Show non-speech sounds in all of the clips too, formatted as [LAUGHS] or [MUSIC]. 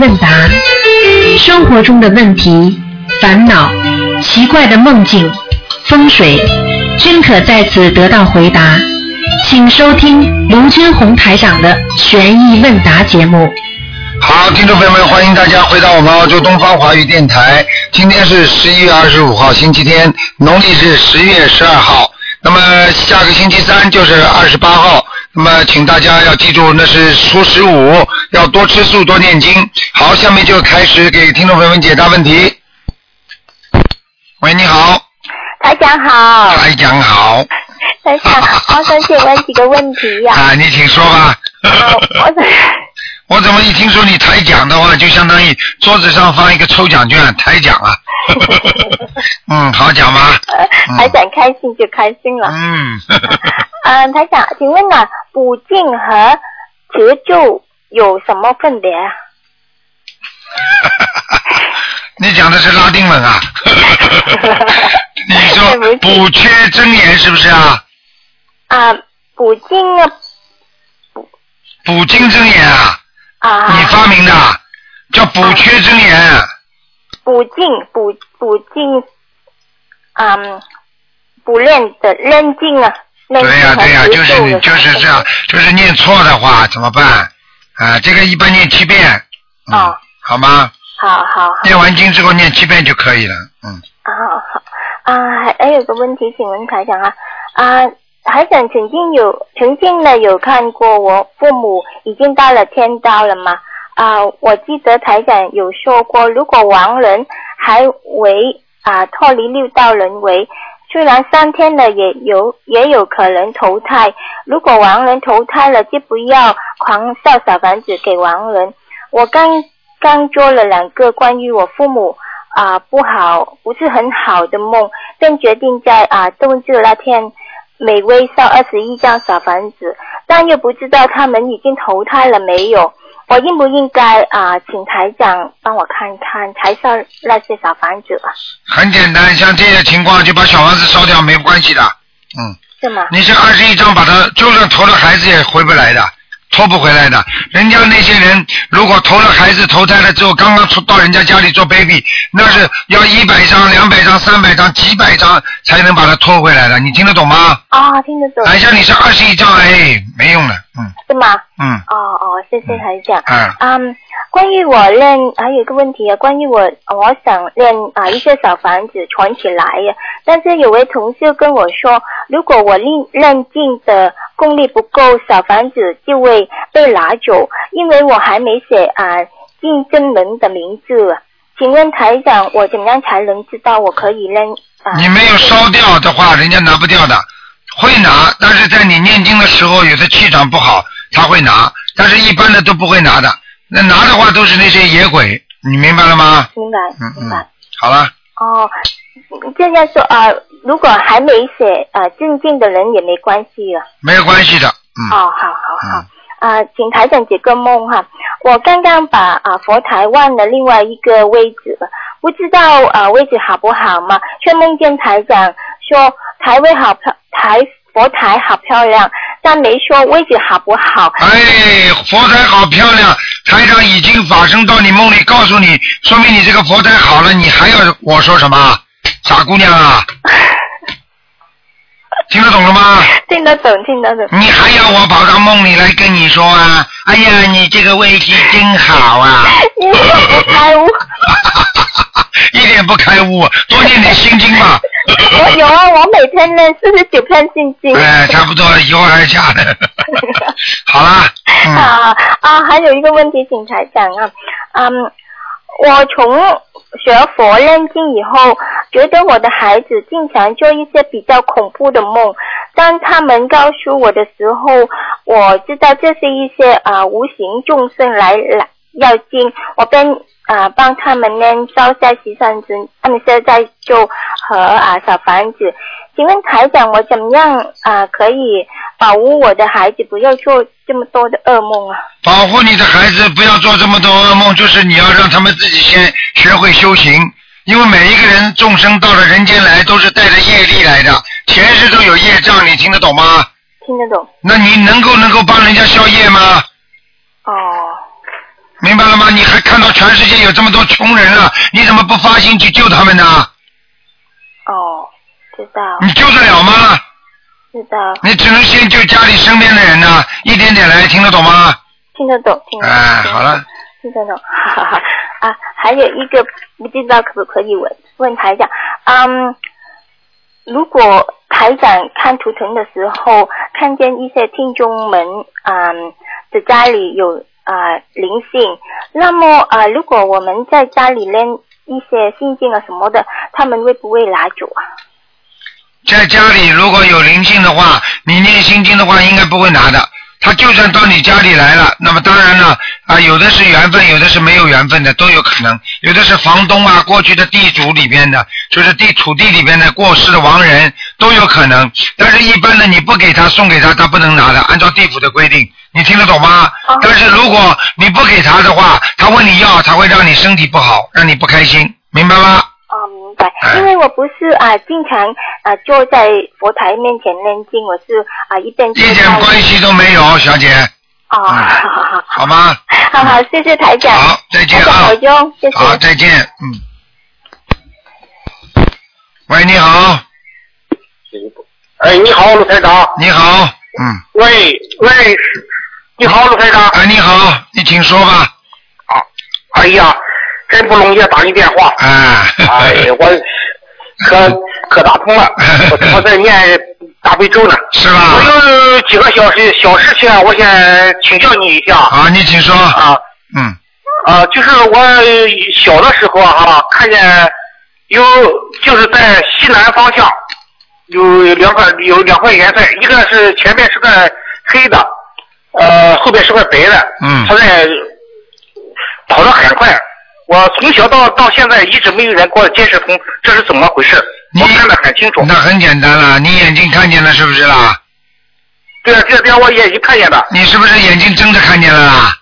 问答，生活中的问题、烦恼、奇怪的梦境、风水，均可在此得到回答。请收听卢军红台长的悬疑问答节目。好，听众朋友们，欢迎大家回到我们澳洲东方华语电台。今天是十一月二十五号，星期天，农历是十月十二号。那么下个星期三就是二十八号。那么请大家要记住，那是初十五，要多吃素，多念经。好，下面就开始给听众朋友们解答问题。喂，你好，台长好，台长好。台长，[LAUGHS] 我想请问几个问题呀、啊，你请说吧。啊我怎 [LAUGHS] 我怎么一听说你台奖的话，就相当于桌子上放一个抽奖券，台奖啊。[LAUGHS] 嗯，好讲吧。嗯台长开心就开心了。嗯，嗯，台长，请问呢，补进和持咒有什么分别啊？你讲的是拉丁文啊？[LAUGHS] 你说补缺真言是不是啊？啊，补经啊补精真言啊？啊，你发明的啊，叫补缺真言。补净补补净，嗯，补练的练净啊，对呀、对呀、持就是你就是这样，就是念错的话怎么办？啊，这个一般念七遍。嗯、哦好吗？好好好。念完经之后念七遍就可以了。嗯。好好啊，还还有个问题，请问台长啊啊，台长曾经有曾经呢有看过我父母已经到了天道了吗？啊，我记得台长有说过，如果亡人还为啊脱离六道轮回，虽然三天了也有也有可能投胎，如果亡人投胎了，就不要狂烧小房子给亡人。我刚刚做了两个关于我父母啊、不好，不是很好的梦，便决定在啊冬至那天每位烧二十一张小房子，但又不知道他们已经投胎了没有。我应不应该啊，请台长帮我看看台上那些小房子啊？很简单，像这些情况就把小房子烧掉没关系的。嗯，是吗？你这二十一张把它，就算投了孩子也回不来的，拖不回来的。人家那些人如果投了孩子投胎了之后，刚刚出到人家家里做 baby，那是要一百张、两百张、三百张、几百张才能把它拖回来的。你听得懂吗？啊，听得懂，哎，像你是二十一张，哎，没用的。嗯是吗？嗯哦哦，谢谢台长。嗯嗯，关于我练还有一个问题啊，关于我我想练啊一些小房子存起来呀，但是有位同事跟我说，如果我练练劲的功力不够，小房子就会被拿走，因为我还没写啊进真门的名字。请问台长，我怎么样才能知道我可以练啊？你没有烧掉的话，人家拿不掉的，会拿，但是在你念经的时候，有的气场不好，他会拿，但是一般的都不会拿的。那拿的话都是那些野鬼，你明白了吗？明白嗯明白。嗯，好了，哦，这样说啊、如果还没写啊正经的人也没关系了。没有关系的，嗯，哦，好好好。嗯啊、请台长解个梦哈。我刚刚把啊、佛台忘了另外一个位置，不知道啊、位置好不好嘛？却梦见台长说台位好漂，台佛台好漂亮，但没说位置好不好。哎，佛台好漂亮，台长已经法身到你梦里告诉你，说明你这个佛台好了，你还要我说什么？傻姑娘啊，[LAUGHS] 听得懂了吗？听得懂，听得懂。你还要我跑到梦里来跟你说啊？哎呀，你这个位置真好啊！因为我不开悟，[LAUGHS] 一点不开悟，多念点心经嘛。我有啊，[LAUGHS] 我每天念四十九篇心经。哎，差不多一会儿下的。[LAUGHS] 好啦，嗯，啊啊，还有一个问题，请台长啊，嗯，我从学佛认经以后，觉得我的孩子经常做一些比较恐怖的梦，当他们告诉我的时候，我知道这是一些啊无形众生来来要经，我便啊帮他们呢烧下西山针，他们现在就和啊小房子。请问台长，我怎么样啊可以保护我的孩子不要做这么多的噩梦啊？保护你的孩子不要做这么多噩梦，就是你要让他们自己先学会修行。因为每一个人众生到了人间来，都是带着业力来的，前世都有业障，你听得懂吗？听得懂？那你能够能够帮人家消业吗？哦，明白了吗？你还看到全世界有这么多穷人了，你怎么不发心去救他们呢？哦，知道，你救得了吗？知道，你只能先救家里身边的人呢，一点点来，听得懂吗？听得懂，听得懂。哎，好了，听得懂，哈哈哈啊，还有一个不知道可不可以问问台长，嗯，如果台长看图腾的时候，看见一些听众们，嗯，的家里有啊、灵性，那么啊、如果我们在家里练一些心经啊什么的，他们会不会拿走啊？在家里如果有灵性的话，你念心经的话，应该不会拿的。他就算到你家里来了，那么当然了啊，有的是缘分，有的是没有缘分的，都有可能。有的是房东啊，过去的地主里边的，就是地土地里边的过世的亡人都有可能。但是，一般的你不给他送给他，他不能拿的，按照地府的规定，你听得懂吗？哦但是如果你不给他的话，他问你要，他会让你身体不好，让你不开心，明白吗？哦，明白哎。因为我不是啊、经常啊、坐在佛台面前念经，我是啊、一边一点关系都没有，小姐，哦，嗯好好好，好吗？好好，谢谢台长。好，再见啊谢谢。好，再见。嗯。喂，你好，哎，你好，卢台长。你好，嗯，喂喂，你好，卢台长。哎，你好，你请说吧。啊，哎呀，真不容易打你电话。哎，哎呀，我可 [LAUGHS] 可打通了，我我在念大悲咒呢。是吧？我有几个小事小事情，我先请教你一下啊，你请说。啊嗯，啊，就是我小的时候啊、看见有就是在西南方向有两块有两块颜色，一个是前面是个黑的，呃，后边是块白的，嗯它在跑得很快。我从小到到现在一直没有人给我解释通这是怎么回事，你我看得很清楚。那很简单了，你眼睛看见了是不是啦？对啊，这边我眼睛看见的，你是不是眼睛睁着看见了啦？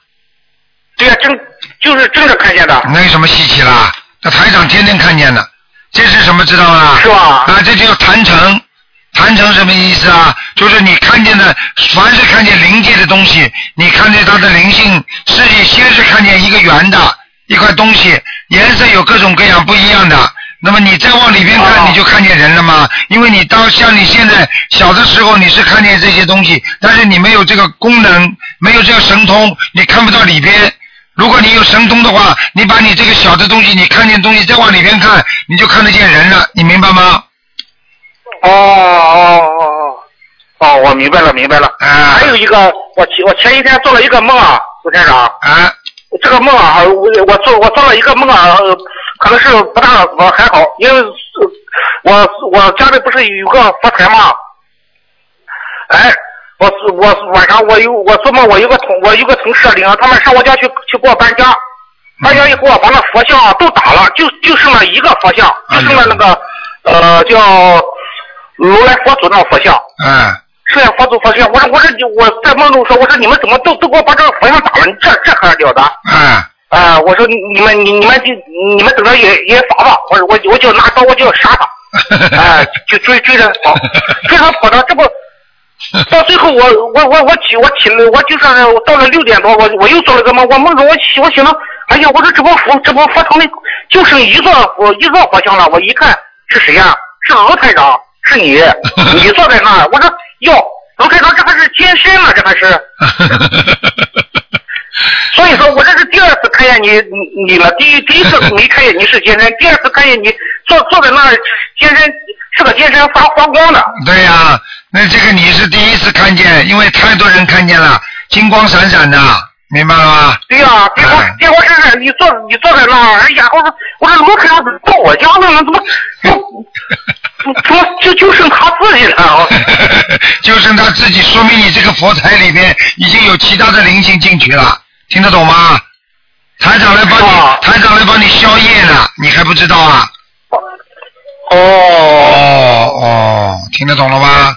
对啊，睁就是睁着看见的，那有什么稀奇啦？那台长天天看见的，这是什么知道吗？是吧？啊，这叫坛城。坛城什么意思啊？就是你看见的，凡是看见灵界的东西，你看见它的灵性，是你先是看见一个圆的一块东西，颜色有各种各样不一样的。那么你再往里边看，哦你就看见人了吗？因为你当像你现在小的时候，你是看见这些东西，但是你没有这个功能，没有这个神通，你看不到里边。如果你有神通的话，你把你这个小的东西，你看见东西再往里边看，你就看得见人了，你明白吗？哦哦哦哦，哦，我明白了，明白了。啊还有一个，我前我前一天做了一个梦啊，朱站长，啊，这个梦啊，我我做我做了一个梦啊，可能是不大我还好，因为我我家里不是有个佛台吗？哎，我我晚上我有我做梦，我有个同我有个同事领他们上我家去去给我搬家，搬家以后啊，把那佛像啊都打了，就就剩了一个佛像，就剩了那个呃叫如来佛祖那个佛像。嗯，是呀，佛祖佛像，我说我说我在梦中说，我说你们怎么都都给我把这个佛像打了？这这还了得？嗯，啊、我说你们你你们就你们等着也也罚吧，我说我我就拿刀我就要杀他，[LAUGHS] 啊、就追追着跑，[LAUGHS] 追着跑到这不，到最后我我我我起我起了，我就是到了六点多，我我又做了个梦，我梦中我起我醒了，哎呀，我说这不佛这不佛堂里就剩一座佛一座佛像了，我一看是谁呀、是卢台长，是你，[LAUGHS] 你坐在那儿，我说哟，卢台长这还是健身呢，这还是。[LAUGHS] 所以说我这是第二次看见你你你了，第一第一次没看见你是天身，[LAUGHS] 第二次看见你坐坐在那儿健身是个天身发发光的。对呀、那这个你是第一次看见，因为太多人看见了，金光闪闪的，明白了吗？对呀、结果哎结果是你坐你坐在那儿，哎呀，我说我说怎么到我家了呢？怎么怎么怎么就就剩他自己了？[LAUGHS] 就剩他自己，说明你这个佛台里边已经有其他的灵性进去了，听得懂吗？台长来帮你，台长来帮你消业呢，你还不知道啊？哦，哦哦，听得懂了吗？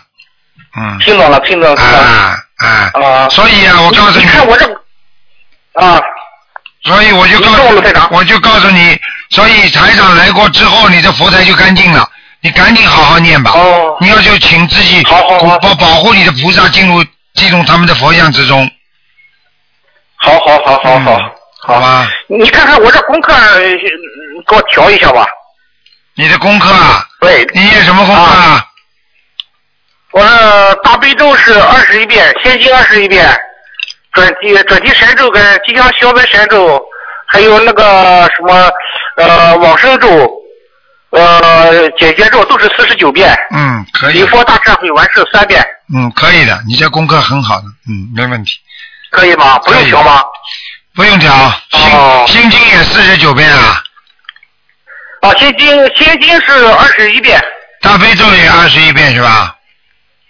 嗯，听懂了，听懂了，啊，啊，所以啊，我告诉你看我这啊，所以我就告诉我就告诉你，所以财长来过之后，你的佛台就干净了，你赶紧好好念吧。哦。你要就请自己好好好。保保护你的菩萨进入进入他们的佛像之中。好好好好好。嗯，好吧？你看看我这功课，呃给我调一下吧。你的功课啊，对，你念什么功课啊？我的大悲咒是二十一遍，心经二十一遍，准提准提神咒跟吉祥消灾神咒，还有那个什么呃往生咒，呃解决咒都是四十九遍，嗯，可以礼，佛大忏悔完事三遍，嗯，可以的，你这功课很好的，嗯，没问题，可以吗？不用调吗？不用调。哦心心经也四十九遍啊，啊，心经心经是二十一遍，大悲咒也二十一遍是吧？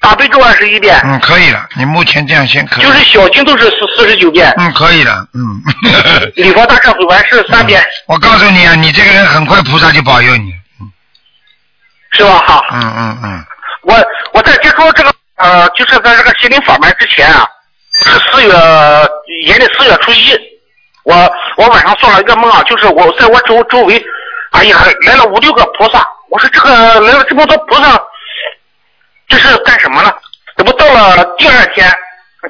大悲咒二十一遍，嗯，可以了，你目前这样先可以。就是小经都是四四十九遍，嗯，可以了，嗯。礼佛大忏悔完事三遍，我告诉你啊，你这个人很快菩萨就保佑你。是吧？好。嗯嗯嗯。我我在接触这个呃，就是在这个心灵法门之前啊，是四月也得四月初一，我我晚上做了一个梦啊，就是我在我周周围，哎呀来了五六个菩萨，我说这个来了这么多菩萨，这是干什么呢？这不到了第二天，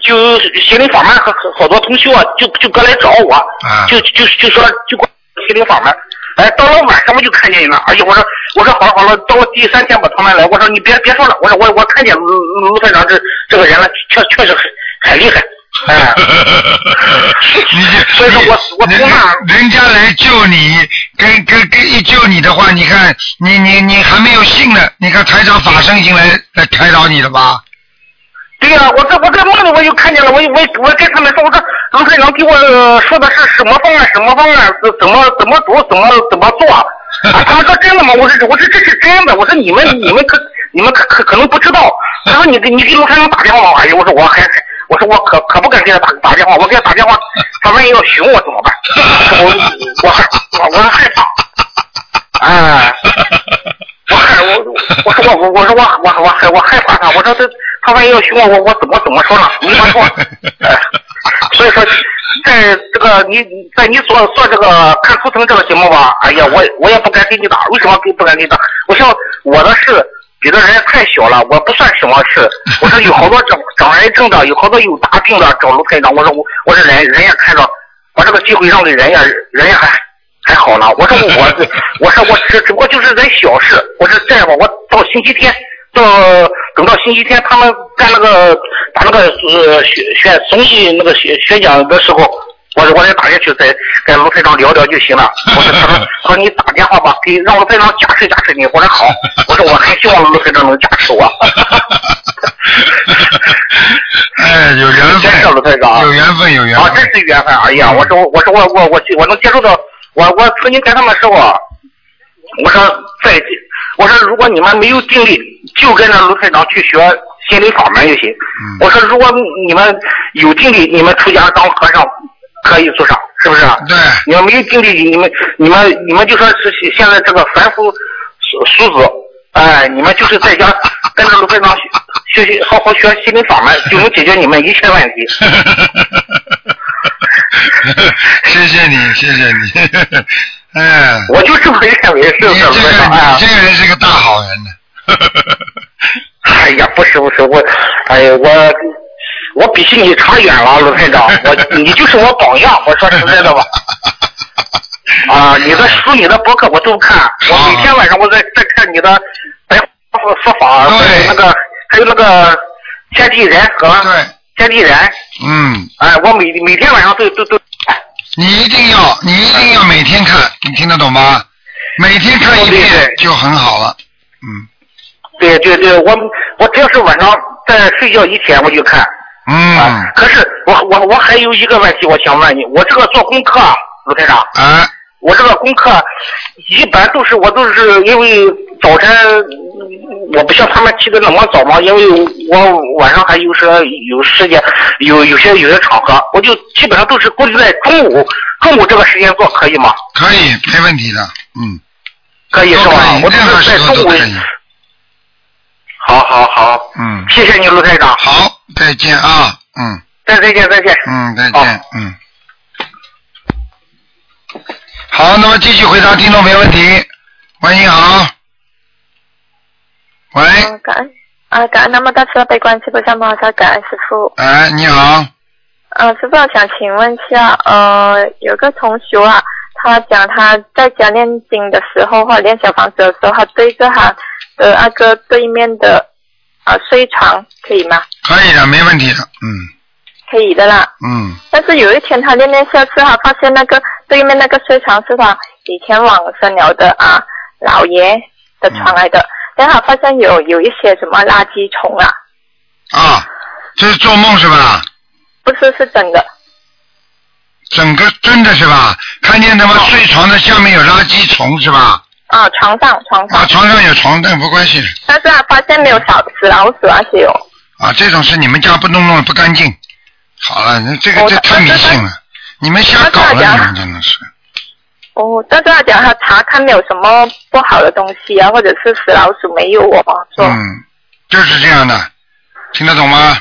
就心灵法门和和好多同学啊，就就过来找我，啊就就就说就过心灵法门。哎，到了晚上我就看见你了。哎呀，我说我说好了好了，到了第三天我，他们来，我说你别别说了，我说我我看见卢卢台长这这个人了，确确实很很厉害。哎，[LAUGHS] 你这，所以说我我人从那人家来救你，跟跟跟一救你的话，你看你你你还没有信呢，你看台长法身已经来来开导你了吧？对呀、我在我在梦里我就看见了，我我我跟他们说，我说卢台长给我呃说的是什么方案什么方案，怎怎么怎么读怎么怎么做？啊，他们说真的吗？我说我说这是真的，我说你们你们可你们可可可能不知道。他说你给你给卢台长打电话？哎呀，我说我还我说我可可不敢给他打打电话，我给他打电话，他万一要寻我怎么办？我我害我我害怕，哎。我害我我说我我我说我我我害我害怕他，我说他他万一要凶我，我我怎么怎么说呢？没法说。哎，所以说，在这个你在你所做这个看图腾这个节目吧，哎呀，我我也不敢给你打，为什么给不敢给你打？我想我的事比的人太小了，我不算什么事。[LAUGHS] 我说有好多长长癌症的，有好多有大病的找卢台长，我说我我说人人家看着把这个机会让给人家，人家还。还好了，我说我，[LAUGHS] 我说我只只不过就是点小事，我说这样吧，我到星期天，到等到星期天他们干那个把那个呃选选综艺那个选选奖的时候，我说我再打下去再跟卢台长聊聊就行了。[LAUGHS] 我说他说他说你打电话吧，给让卢台长加持加持你。我说好，我说我很希望卢台长能加持我。[LAUGHS] 哎，有缘分，长，有缘分，有缘啊，真分。是缘分！哎呀，我说我说我我我我能接触到，我我曾经跟他们说过，我说在，我说如果你们没有定力，就跟着卢台长去学心理法门就行。嗯我说如果你们有定力，你们出家当和尚可以做上，是不是？对，你们没有定力，你们你们你们就说是现在这个凡夫俗俗子，哎，你们就是在家跟着卢台长学学习，好好学心灵法门，就能解决你们一切问题。[LAUGHS] 谢谢你，谢谢你。[LAUGHS] 哎，我就这么认为，是不是？你这个人是个大好人呢。[LAUGHS] 哎呀，不是不是我，哎呀我我比起你差远了，卢台长，[LAUGHS] 我你就是我榜样，我说实在的吧。[LAUGHS] 啊，你的书、你的博客我都看，我每天晚上我在在看你的白话说法，对那个还有那个天地人和对，天地人，嗯，哎，我每每天晚上都都都，你一定要，你一定要每天看，你听得懂吗？每天看一遍就很好了。嗯。对对对，我我只要是晚上在睡觉以前我就看。嗯啊，可是我我我还有一个问题，我想问你，我这个做功课啊，卢台长，啊，我这个功课一般都是我都是因为早晨嗯我不像他们起的那么早嘛，因为我晚上还有时有时间，有有些有些场合，我就基本上都是固定在中午中午这个时间做，可以吗？可以，没问题的。嗯，可以是吧？我都任何时是在中午。好好好，嗯，谢谢你卢台长，好，再见啊。嗯再再见再见。嗯，再见。嗯。好，那么继续回答听众没问题。喂，你好。喂，嗯，感恩啊，感恩那么大慈悲观世菩萨摩诃萨，感恩师傅。哎，你好。呃，师傅想请问一下，呃，有个同学啊，他讲他在家念经的时候或者练小房子的时候，他对着他的那个对面的呃睡床可以吗？可以的，没问题的，嗯可以的啦。嗯，但是有一天他练练下去，他发现那个对面那个睡床是他以前往生了的啊老爷的床来的，然后他发现有有一些什么垃圾虫啊，啊，这是做梦是吧？不是是真的。整个真的是吧？看见他妈睡床的下面有垃圾虫是吧？啊，床上床上啊，，床上有床凳不关系但是他发现没有小死老鼠那些哦。啊，这种事你们家不弄弄得不干净。好了，那这个哦这太迷信了，你们瞎搞了，你们真的是。哦，但是他讲他查看没有什么不好的东西啊，或者是死老鼠没有哦，说、嗯，就是这样的，听得懂吗？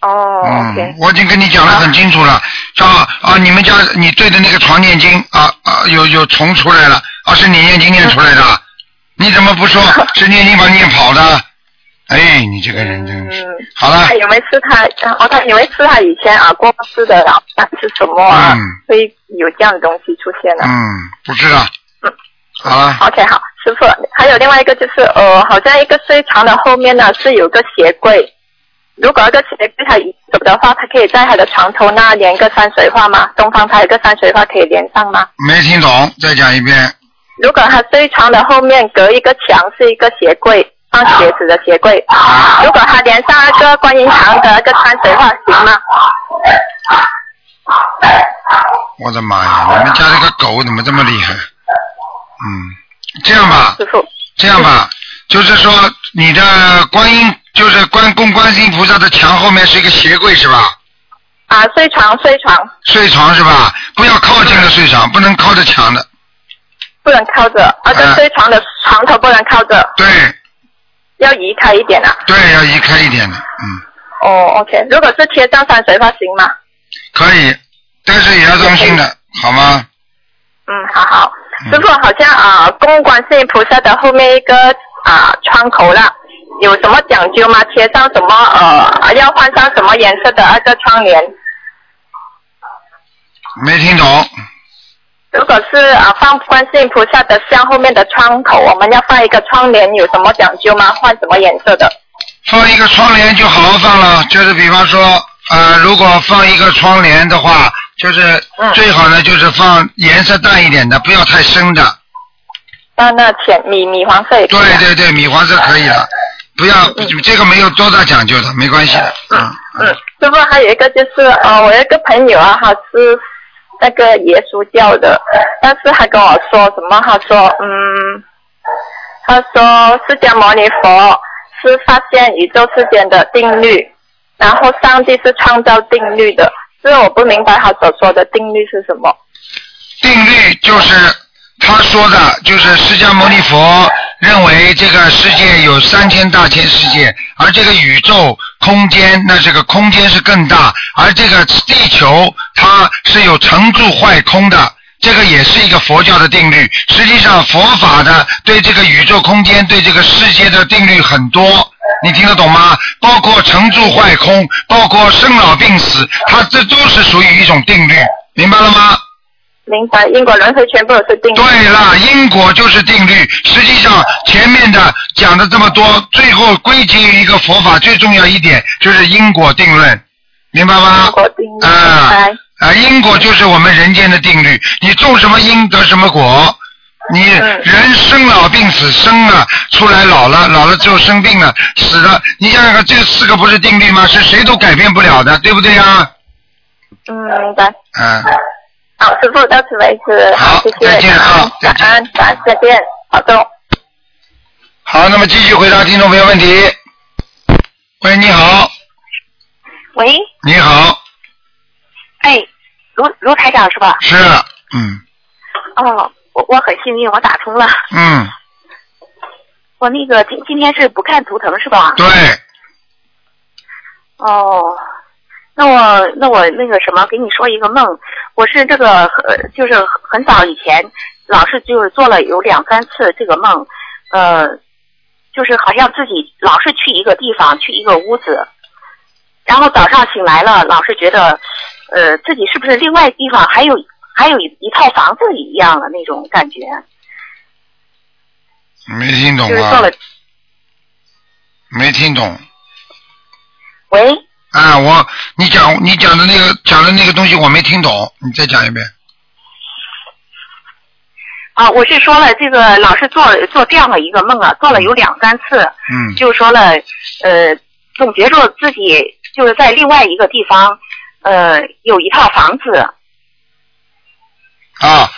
哦嗯我已经跟你讲的很清楚了，是吧？啊，你们家你对着那个床念经啊啊，有有虫出来了，啊，是你念经念出来的，你怎么不说是念经把你念跑的？哎，你这个人真是。嗯，好了他，以为是他，哦，他以为是他以前啊过世的老板是什么啊，嗯会有这样的东西出现了。嗯，不知道。嗯。好了，OK，好，师傅，还有另外一个就是，呃，好像一个睡床的后面呢是有个鞋柜，如果那个鞋柜它移走的话，它可以在它的床头那连个山水画吗？东方台有个山水画可以连上吗？没听懂，再讲一遍。如果它睡床的后面隔一个墙是一个鞋柜，放鞋子的鞋柜，如果他连上那个观音堂的那个山水画行吗？我的妈呀，你们家这个狗怎么这么厉害？嗯，这样吧，师傅，这样吧，就是说你的观音，就是观供观世音菩萨的墙后面是一个鞋柜是吧？啊，睡床睡床睡床是吧？不要靠近的睡床，不能靠着墙的。不能靠着，那个啊睡床的床头不能靠着，对要移开一点啊。对，要移开一点的，嗯，哦，OK，如果是贴上山水画行吗？可以，但是也要当心的，好吗？嗯，好好。嗯师傅好像啊，供观世音菩萨的后面一个啊窗口啦，有什么讲究吗？贴上什么呃，要换上什么颜色的那个窗帘？没听懂，如果是啊放观世音菩萨的像后面的窗口，我们要放一个窗帘，有什么讲究吗？换什么颜色的？放一个窗帘就好好放了，就是比方说，呃，如果放一个窗帘的话，就是嗯最好呢，就是放颜色淡一点的，不要太深的。那那浅米米黄色也可以啊。对对对，米黄色可以了，不要这个没有多大讲究的，没关系的。嗯嗯，师傅还有一个就是呃，我有一个朋友啊，他是那个耶稣教的，但是他跟我说什么？他说嗯，他说释迦牟尼佛是发现宇宙世间的定律，然后上帝是创造定律的，所以我不明白他所说的定律是什么。定律就是他说的，就是释迦牟尼佛认为这个世界有三千大千世界，而这个宇宙空间，那这个空间是更大，而这个地球它是有成住坏空的。这个也是一个佛教的定律。实际上，佛法的对这个宇宙空间、对这个世界的定律很多，你听得懂吗？包括成住坏空，包括生老病死，它这都是属于一种定律，明白了吗？明白，因果轮回全部都是定律。对了，因果就是定律。实际上，前面的讲的这么多，最后归结于一个佛法最重要一点，就是因果定论，明白吗因？果定律，明啊白。啊，因果就是我们人间的定律，你种什么因得什么果。你嗯人生老病死，生了出来老了，老了之后生病了，死了。你想想看，这四个不是定律吗？是谁都改变不了的，对不对呀？嗯，明白。嗯，好，师傅到此为止。好谢谢。再见啊再见感恩，感恩，再见，保重。好，那么继续回答听众朋友问题。喂，你好，喂，你好，哎，卢卢台长是吧？是，嗯哦，我我很幸运，我打通了。嗯，我那个今今天是不看图腾是吧？对，哦，那我那我那个什么，给你说一个梦。我是这个呃，就是很早以前，老是就是做了有两三次这个梦，呃，就是好像自己老是去一个地方，去一个屋子，然后早上醒来了，老是觉得呃，自己是不是另外地方还有还有一一套房子一样的那种感觉？没听懂啊就是做了？没听懂。喂，啊，我你讲你讲的那个讲的那个东西我没听懂，你再讲一遍。啊，我是说了这个老是做做这样的一个梦啊，做了有两三次，嗯就是说了，呃，总觉着自己就是在另外一个地方，呃，有一套房子，啊，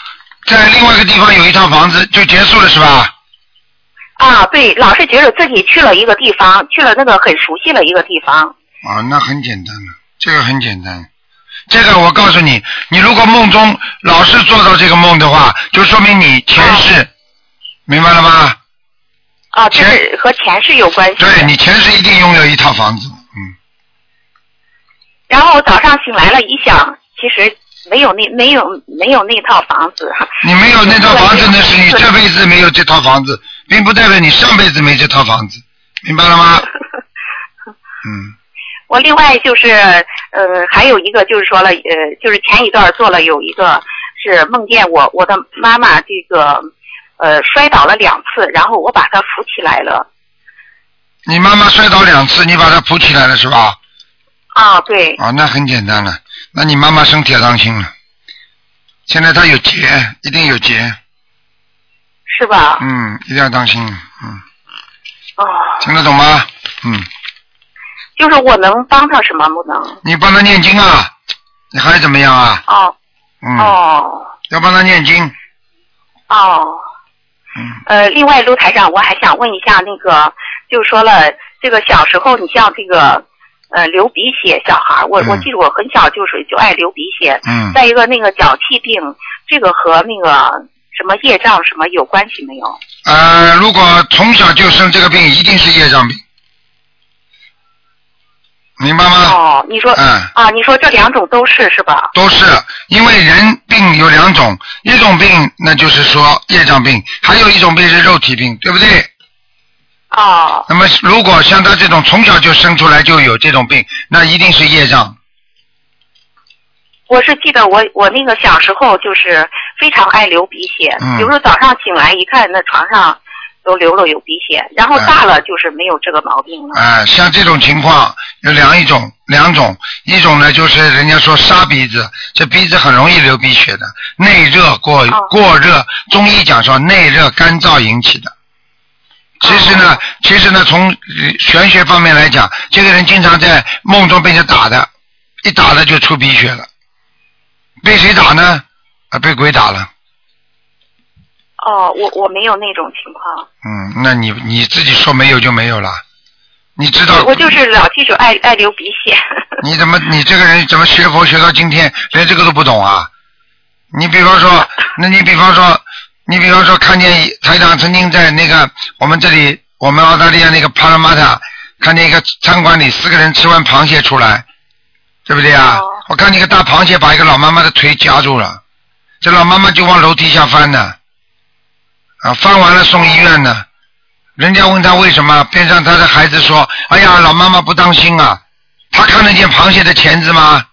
在另外一个地方有一套房子就结束了是吧？啊，对，老是觉得自己去了一个地方，去了那个很熟悉的一个地方。啊，那很简单了，这个很简单。这个我告诉你，你如果梦中老是做到这个梦的话，就说明你前世，明白了吗？啊，这是和前世有关系。对你前世一定拥有一套房子，嗯，然后早上醒来了，一想，其实没有那没有没有那套房子。你没有那套房子，那是你这辈子没有这套房子，并不代表你上辈子没这套房子，明白了吗？[LAUGHS] 嗯，我另外就是呃，还有一个就是说了，呃，就是前一段做了有一个是梦见我我的妈妈这个呃摔倒了两次，然后我把她扶起来了。你妈妈摔倒两次，你把她扶起来了是吧？啊，对，啊，那很简单了，那你妈妈身体要当心了。现在她有结，一定有结，是吧？嗯，一定要当心，嗯，哦，听得懂吗？嗯，就是我能帮他什么不能？你帮他念经啊，你还怎么样啊？哦嗯，哦要帮他念经，哦。嗯，呃，另外，卢台长，我还想问一下，那个就说了，这个小时候，你像这个呃流鼻血小孩儿，我、嗯我记得我很小就是就爱流鼻血。嗯再一个，那个脚气病，这个和那个什么业障什么有关系没有？呃，如果从小就生这个病，一定是业障病，明白吗？哦，你说、嗯啊，你说这两种都是是吧？都是因为人病有两种，一种病那就是说业障病，还有一种病是肉体病，对不对？哦那么如果像他这种从小就生出来就有这种病，那一定是业障。我是记得我我那个小时候就是非常爱流鼻血，嗯比如说早上醒来一看那床上都流了有鼻血，然后大了就是没有这个毛病了。啊、像这种情况有两一种，两种，一种呢就是人家说沙鼻子，这鼻子很容易流鼻血的，内热过哦过热，中医讲说内热干燥引起的。其实呢，其实呢，从呃玄学方面来讲，这个人经常在梦中被人打的，一打了就出鼻血了。被谁打呢？啊，被鬼打了。哦，我我没有那种情况，嗯，那你你自己说没有就没有了。你知道？我就是老记住爱爱流鼻血。[LAUGHS] 你怎么你这个人怎么学佛学到今天连这个都不懂啊？你比方说，那你比方说，你比方说看见台长曾经在那个我们这里，我们澳大利亚那个帕拉马塔，看见一个餐馆里四个人吃完螃蟹出来，对不对啊？哦我看见一个大螃蟹把一个老妈妈的腿夹住了，这老妈妈就往楼梯下翻呢，啊，翻完了送医院呢。人家问他为什么，边上他的孩子说：“哎呀，老妈妈不当心啊，他看得见螃蟹的钳子吗？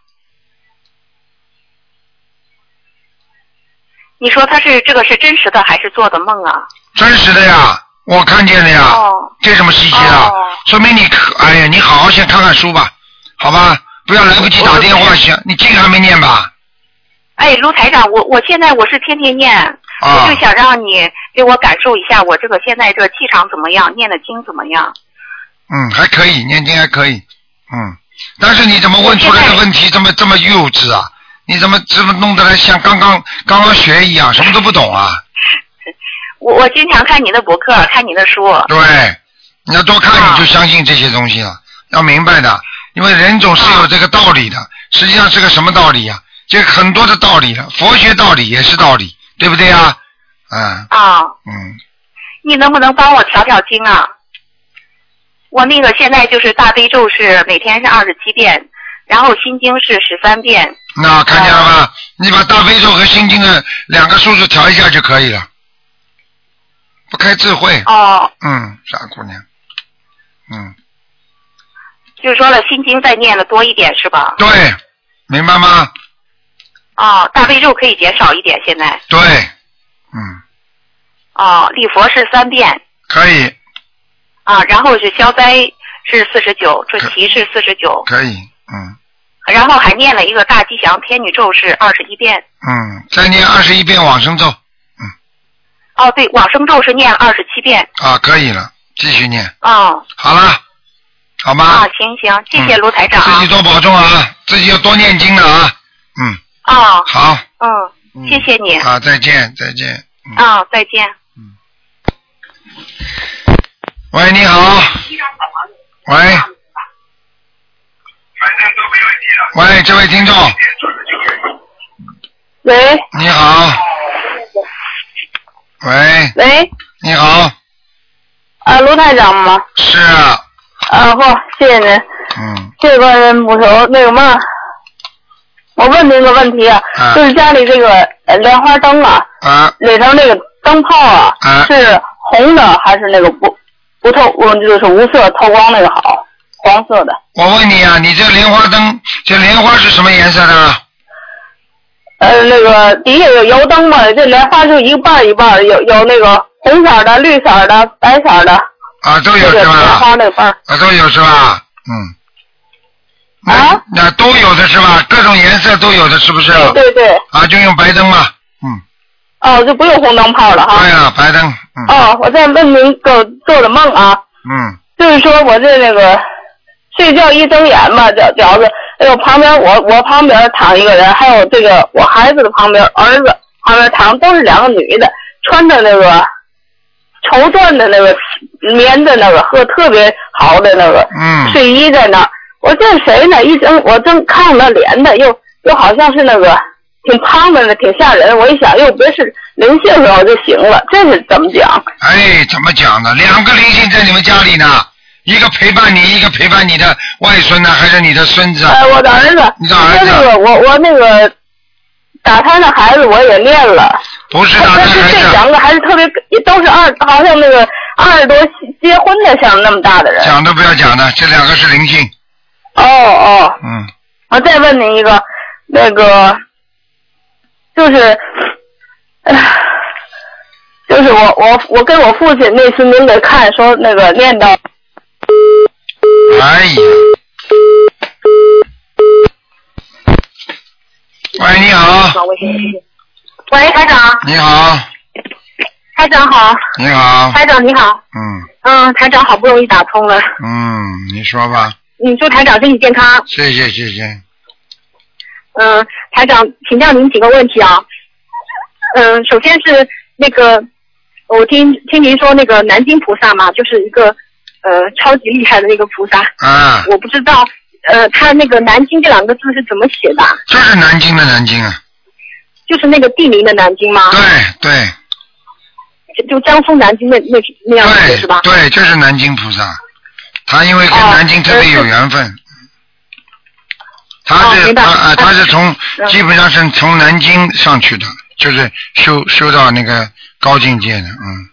你说他是这个是真实的还是做的梦啊？真实的呀，我看见了呀，哦这什么稀奇啊？哦说明你可，哎呀，你好好先看看书吧，好吧，不要来不及打电话想，你这个还没念吧？哎，卢台长，我我现在我是天天念，啊我就想让你给我感受一下我这个现在这个气场怎么样，念的经怎么样？嗯，还可以，念经还可以，嗯，但是你怎么问出来的问题这么这么幼稚啊？你怎么这么弄得来像刚刚刚刚学一样，什么都不懂啊？[LAUGHS] 我我经常看你的博客，看你的书。对，你要多看，你就相信这些东西了。要明白的，因为人总是有这个道理的。实际上是个什么道理呀、这很多的道理了，佛学道理也是道理，对不对呀？嗯啊，嗯，你能不能帮我调调经啊？我那个现在就是大悲咒是每天是二十七遍，然后心经是十三遍。那看见了啊吗？你把大悲咒和心经的两个数字调一下就可以了。不开智慧，哦，嗯，傻姑娘，嗯，就是说了心经再念的多一点是吧？对，明白吗？哦，大悲咒可以减少一点，现在。对，嗯，哦，礼佛是三遍可以，啊，然后是消灾是四十九，准提是四十九，可以，嗯然后还念了一个大吉祥天女咒是二十一遍。嗯，再念二十一遍往生咒嗯哦，对，往生咒是念二十七遍。啊，可以了，继续念，哦，好了，好吗？啊，行行，谢谢卢台长。自己多保重啊，自己要多念经了啊，嗯，哦，好，嗯，嗯谢谢你。啊，再见，再见。啊，再见。嗯喂，你好。喂。喂，这位听众，喂你好。喂，喂，你好，啊，卢台长吗？是啊，啊，好，谢谢您。嗯，这个不熟，那个嘛，我问您个问题啊，啊就是家里这个呃莲花灯啊，啊里头那个灯泡啊，啊是红的还是那个不不透，嗯就是无色透光那个好，黄色的？我问你啊，你这莲花灯，这莲花是什么颜色的？呃，那个底下有油灯嘛，这莲花就一半一半，有有那个红色的、绿色的、白色的，啊，都有是吧莲吧？花那个瓣。啊，都有是吧？嗯。那啊那都有的是吧？各种颜色都有的，是不是？对对，啊，就用白灯嘛。嗯，哦，就不用红灯泡了哈。对啊，白灯。嗯。哦，我再问您个做的梦啊，嗯就是说我这那个睡觉一睁眼吧，觉觉着，哎呦，旁边我我旁边躺一个人，还有这个我孩子的旁边儿子旁边躺都是两个女的，穿着那个绸缎的那个棉的那个和特别好的那个嗯。睡衣在那儿。我这是谁呢？一睁我正看那脸呢，又又好像是那个挺胖的呢，挺吓人。我一想，又别是灵性了，我就行了。这是怎么讲？哎，怎么讲呢？两个灵性在你们家里呢，一个陪伴你，一个陪伴你的外孙呢，还是你的孙子？呃，我的儿子，你的儿子那个我我那个打胎的孩子我也练了，不是打胎但是，这两个还是特别都是二，好像那个二十多结婚的像那么大的人。讲都不要讲的，这两个是灵性。哦哦，嗯，我再问您一个，那个就是，唉就是我我我跟我父亲那次您给看说那个念叨哎呀。喂，你好，喂，台长，你好，台长好，你好，台长你好，嗯。嗯，台长好不容易打通了，嗯，你说吧，嗯，祝台长身体健康。谢谢谢谢，嗯，台长，请教您几个问题啊。嗯，首先是那个，我听听您说那个南京菩萨嘛，就是一个呃超级厉害的那个菩萨，啊，我不知道呃他那个南京这两个字是怎么写的，就是南京的南京啊，就是那个地名的南京吗？对对就就江苏南京那那那样子是吧？对，就是南京菩萨，他因为跟哦南京特别有缘分，他是他啊，他是从嗯。基本上是从南京上去的，就是修修到那个高境界的，嗯。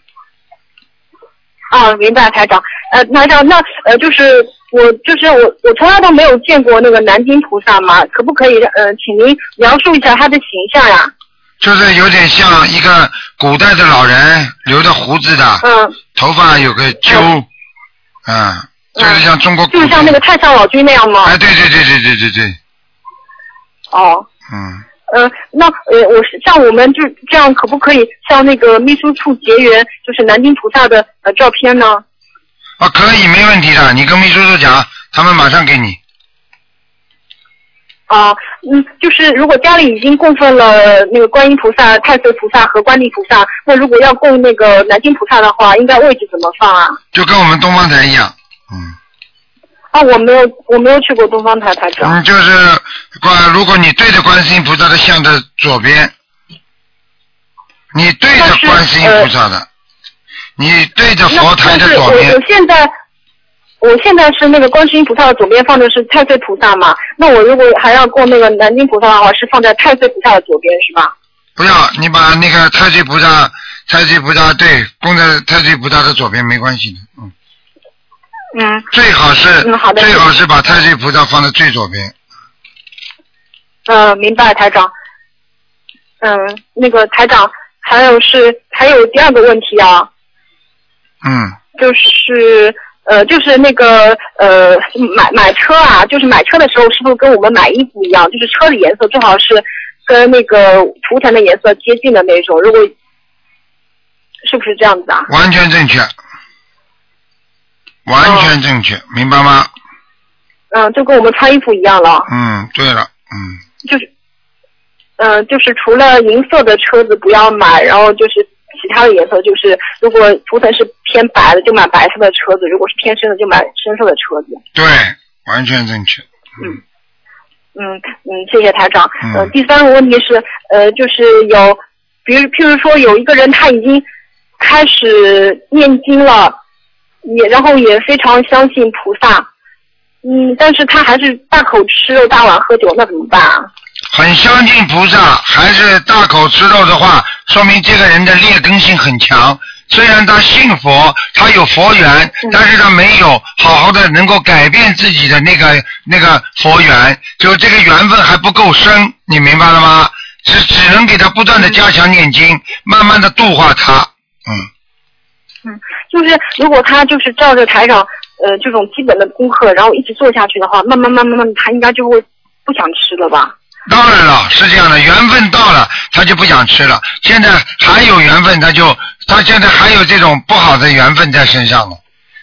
啊，明白，台长。呃，台长，那呃，就是我，就是我，我从来都没有见过那个南京菩萨嘛，可不可以呃，请您描述一下他的形象呀？就是有点像一个古代的老人，留着胡子的，嗯，头发有个揪，嗯，就是像中国古，就是像那个太上老君那样吗？哎，对对对对对对对，哦，嗯，呃，那呃，我是像我们就这样，可不可以向那个秘书处结缘，就是南京菩萨的呃照片呢？啊，可以，没问题的，你跟秘书处讲，他们马上给你。啊，嗯，就是如果家里已经供奉了那个观音菩萨、太岁菩萨和观地菩萨，那如果要供那个南京菩萨的话，应该位置怎么放啊？就跟我们东方台一样，嗯，啊，我没有，我没有去过东方台台长。嗯，就是观，如果你对着观世音菩萨的像的左边，你对着观世音菩萨的，你对着佛台的左边我现在，我现在是那个观世音菩萨的左边放的是太岁菩萨嘛？那我如果还要供那个南京菩萨的话，是放在太岁菩萨的左边是吧？不要，你把那个太岁菩萨，太岁菩萨对，供在太岁菩萨的左边没关系的，嗯，嗯，最好是、嗯好的最好是把太岁菩萨放在最左边，嗯，明白，台长。嗯，那个台长，还有是还有第二个问题啊，嗯，就是呃，就是那个呃，买买车啊，就是买车的时候是不是跟我们买衣服一样？就是车的颜色最好是跟那个图腾的颜色接近的那种。如果是不是这样子啊？完全正确，完全正确，明白吗？嗯，就跟我们穿衣服一样了。嗯，对了，嗯，就是，嗯、就是除了银色的车子不要买，然后就是其他的颜色，就是如果涂层是偏白的，就买白色的车子；如果是偏深的，就买深色的车子。对，完全正确。嗯嗯，谢谢台长。嗯呃，第三个问题是，呃，就是有，比如譬如说有一个人他已经开始念经了，也然后也非常相信菩萨，嗯，但是他还是大口吃肉、大碗喝酒，那怎么办啊？很相信菩萨，还是大口吃肉的话，说明这个人的劣根性很强。虽然他信佛，他有佛缘，但是他没有好好的能够改变自己的那个那个佛缘，就这个缘分还不够深，你明白了吗？只只能给他不断的加强念经，慢慢的度化他。嗯，就是如果他就是照着台上呃这种基本的功课，然后一直做下去的话，慢慢慢慢慢，他应该就会不想吃了吧？当然了，是这样的，缘分到了，他就不想吃了。现在还有缘分，他就他现在还有这种不好的缘分在身上呢，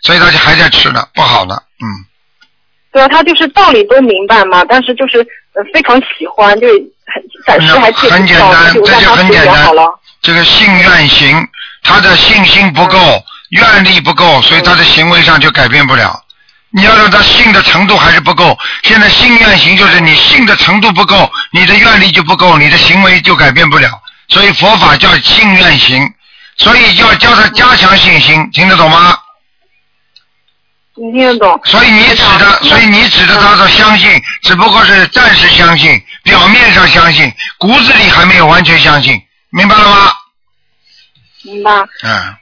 所以他就还在吃呢，不好了。嗯，对啊，他就是道理都明白嘛，但是就是呃非常喜欢，就是很暂时还戒很不掉，简单，就这就让他随很简单缘好了。。这个信愿行，他的信心不够，愿力不够，所以他的行为上就改变不了。你要让他信的程度还是不够。现在信愿行就是你信的程度不够，你的愿力就不够，你的行为就改变不了。所以佛法叫信愿行，所以要教他加强信心，听得懂吗？你听得懂？所以你指的，所以你指的他的相信，只不过是暂时相信，表面上相信，骨子里还没有完全相信，明白了吗？明白。嗯。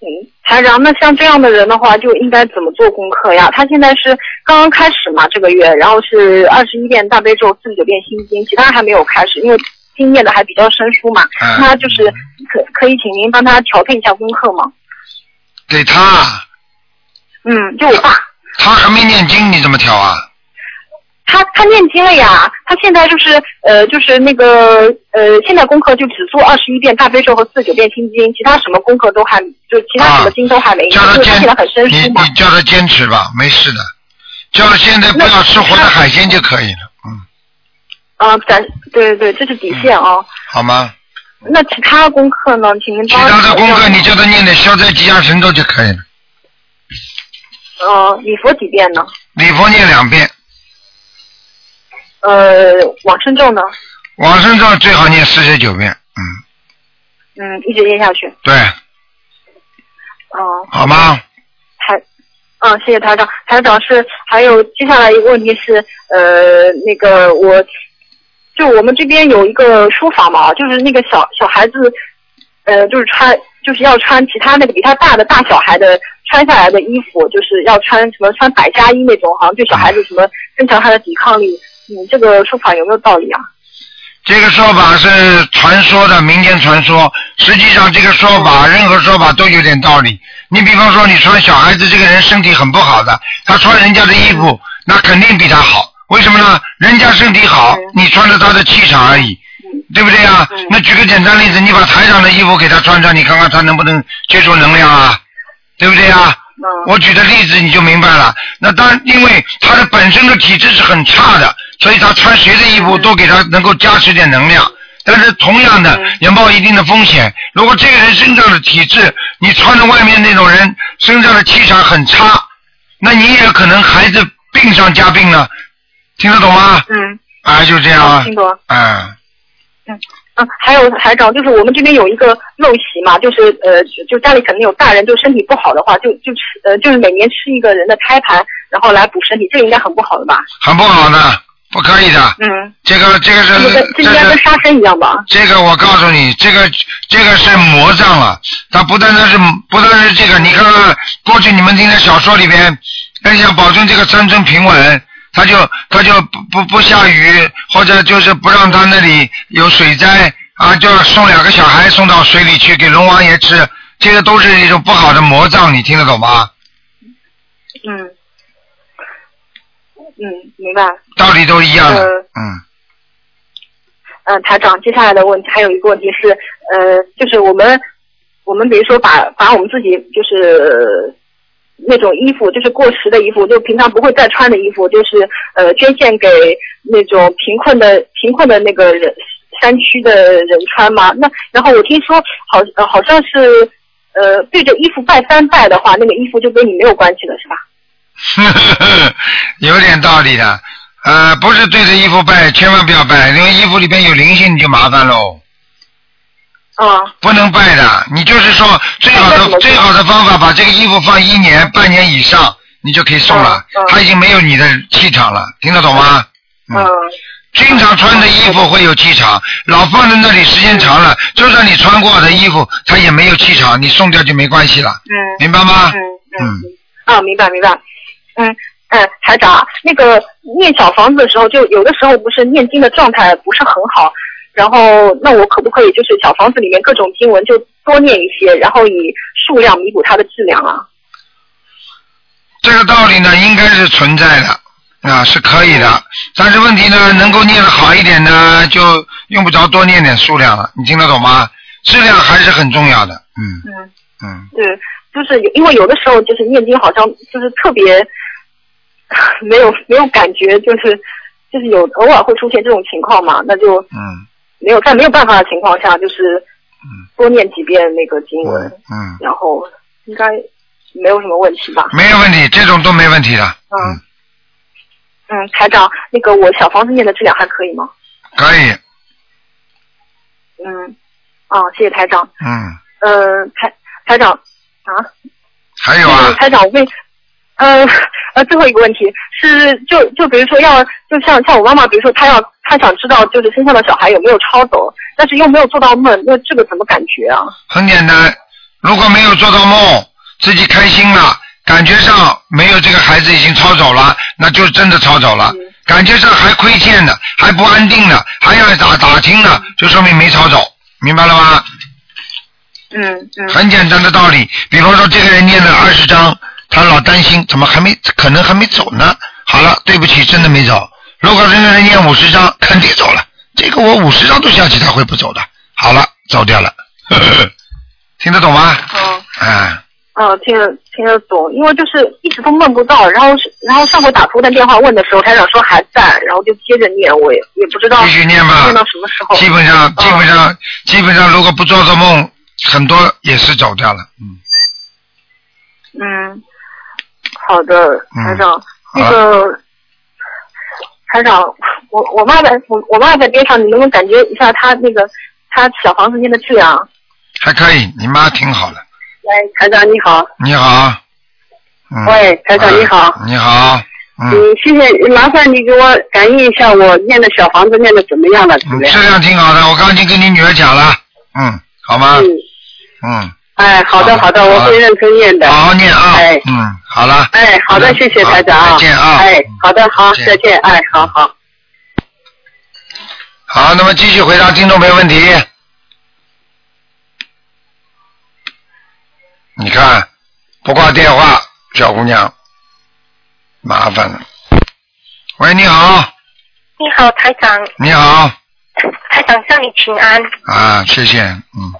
嗯，台长，那像这样的人的话，就应该怎么做功课呀？他现在是刚刚开始嘛，这个月，然后是二十一遍大悲咒，四十九遍心经，其他还没有开始，因为经念的还比较生疏嘛。嗯那就是可可以请您帮他调配一下功课吗？给他，嗯，就我爸，他还没念经，你怎么调啊？他他念经了呀，他现在就是呃就是那个呃，现在功课就只做二十一遍大悲咒和四十九遍心经，其他什么功课都还就其他什么经都还没念，叫他坚你。你叫他坚持吧，没事的。叫他现在不要吃活的海鲜就可以了，嗯，啊，咱对对对，这是底线啊。好吗？那其他功课呢？请您其帮其他的功课你叫他念点消灾吉祥神咒就可以了，呃，礼佛几遍呢？礼佛念两遍，呃，往生咒呢？往生咒最好念四十九遍，嗯，嗯，一直念下去。对，哦、好吗？台，嗯，谢谢台长。台长是还有接下来一个问题是，呃，那个我，就我们这边有一个说法嘛，就是那个小小孩子，呃，就是穿就是要穿其他那个比他大的大小孩的穿下来的衣服，就是要穿什么穿百家衣那种，好像对小孩子什么增强他的抵抗力。嗯，这个说法有没有道理啊？这个说法是传说的民间传说，实际上这个说法，任何说法都有点道理。你比方说，你穿小孩子这个人身体很不好的，他穿人家的衣服，那肯定比他好。为什么呢？人家身体好，你穿着他的气场而已，对不对啊？那举个简单例子，你把台长的衣服给他穿上，你看看他能不能接受能量啊？对不对呀？我举的例子你就明白了。那当然，因为他的本身的体质是很差的，所以他穿谁的衣服都给他能够加持点能量。但是同样的也冒一定的风险。如果这个人身上的体质，你穿着外面那种人身上的气场很差，那你也可能孩子病上加病了。听得懂吗？嗯。啊，就这样啊。听懂。啊，嗯，还有台长，就是我们这边有一个陋习嘛，就是呃，就就家里可能有大人，就身体不好的话，就就吃呃，就是每年吃一个人的胎盘，然后来补身体，这个应该很不好的吧？很不好的，不可以的。嗯。这个这个是这应该跟杀生一样吧？这个我告诉你，这个这个是魔障了。它不单单是不单单是这个，你看看过去你们听的小说里边，要想保证这个山村平稳，他就他就不不不下雨，或者就是不让他那里有水灾啊，就送两个小孩送到水里去给龙王爷吃，这个都是一种不好的魔障，你听得懂吗？嗯，嗯，明白。道理都一样的，呃嗯。嗯，台长，接下来的问题还有一个问题是，呃，就是我们我们比如说把把我们自己就是那种衣服，就是过时的衣服，就平常不会再穿的衣服，就是呃捐献给那种贫困的贫困的那个人山区的人穿嘛。那然后我听说好呃好像是呃对着衣服拜三拜的话，那个衣服就跟你没有关系了，是吧？[LAUGHS] 有点道理的。呃，不是对着衣服拜，千万不要拜，因为衣服里边有灵性，你就麻烦喽。啊。不能拜的，你就是说最好的最好的方法，把这个衣服放一年、半年以上，你就可以送了。他已经没有你的气场了，听得懂吗？嗯。经常穿的衣服会有气场，老放在那里时间长了，就算你穿过的衣服，它也没有气场，你送掉就没关系了。嗯。明白吗？嗯嗯。啊，明白明白。嗯嗯，台长，那个念小房子的时候，就有的时候不是念经的状态不是很好，然后那我可不可以就是小房子里面各种经文就多念一些，然后以数量弥补它的质量啊？这个道理呢，应该是存在的啊，是可以的。但是问题呢，能够念得好一点呢，就用不着多念点数量了。你听得懂吗？质量还是很重要的。嗯嗯嗯，对，就是因为有的时候就是念经好像就是特别没有没有感觉，就是就是有偶尔会出现这种情况嘛，那就嗯没有在没有办法的情况下，就是多念几遍那个经文，嗯，然后应该没有什么问题吧？没有问题，这种都没问题的。嗯。嗯，台长，那个我小房子念的质量还可以吗？可以，嗯，啊，谢谢台长。嗯，呃，台台长啊，还有啊，台长，我问，呃呃，最后一个问题是，就就比如说要，就像像我妈妈，比如说她要她想知道就是身上的小孩有没有抄走，但是又没有做到梦，那这个怎么感觉啊？很简单，如果没有做到梦，自己开心了，感觉上没有这个孩子已经抄走了，那就真的抄走了。感觉上还亏欠的，还不安定的，还要打打听的，就说明没抄走，明白了吗？嗯嗯。很简单的道理，比方说这个人念了二十章，他老担心怎么还没，可能还没走呢。好了，对不起，真的没走。如果真的人念五十张，肯定走了。这个我五十张都相信他会不走的。好了，走掉了，呵 [LAUGHS] 呵听得懂吗？嗯。哎，哦，听得听得懂，因为就是一直都梦不到，然后然后上回打图的电话问的时候，台长说还在，然后就接着念，我也也不知道继续念吧念到什么时候。基本上基本上基本上，如果不做噩梦，很多也是走掉了。嗯，嗯，好的，嗯台长，那个台长，我我妈在我我妈在边上，你能不能感觉一下她那个她小房子念的质量？还可以，你妈挺好的。喂，台长你好。你好。嗯。喂，台长你好。你好。嗯，谢谢，麻烦你给我感应一下我念的小房子念的怎么样了，质量？挺好的，我刚刚已经跟你女儿讲了。嗯，好吗？嗯。嗯。哎，好的好的，我会认真念的。好好念啊。哎。嗯，好了。哎，好的，谢谢台长啊。再见啊。哎，好的，好，再见，哎，好好。好，那么继续回答听众朋友问题。你看，不挂电话，小姑娘，麻烦了。喂，你好，你好，台长，你好，台长向你请安。啊，谢谢，嗯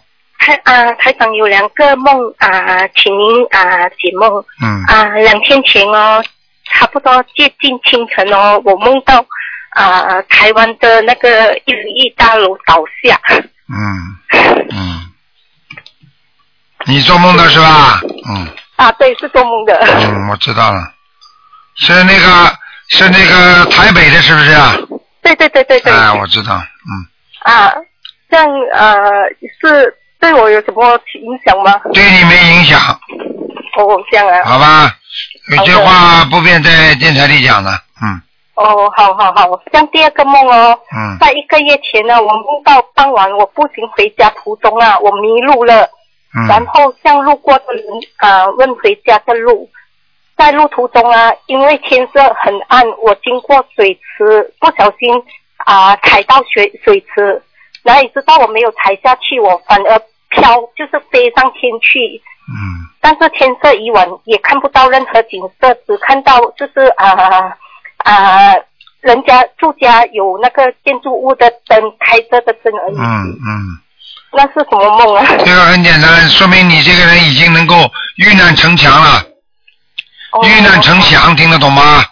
台啊，台长有两个梦啊，请您啊解梦嗯啊。两天前哦，差不多接近清晨哦，我梦到啊台湾的那个一零一大楼倒下。嗯嗯，你做梦的是吧？嗯啊，对，是做梦的。嗯，我知道了，是那个是那个台北的，是不是啊？对对对对对。哎，我知道，嗯，啊，这样呃是对我有什么影响吗？对你没影响，哦，这样啊。好吧？有句话不便在电台里讲了，嗯。哦，好好好，像第二个梦哦，嗯。在一个月前呢，我梦到傍晚我步行回家途中啊，我迷路了，然嗯后向路过的人啊、问回家的路，在在路途中啊，因为天色很暗，我经过水池，不小心啊、踩到水水池，哪里知道我没有踩下去，我反而飘，就是飞上天去。嗯但是天色已晚，也看不到任何景色，只看到就是啊啊、人家住家有那个建筑物的灯开着的灯而已。嗯嗯，那是什么梦啊？这个很简单，说明你这个人已经能够遇难成强了，哦遇难成祥，听得懂吗？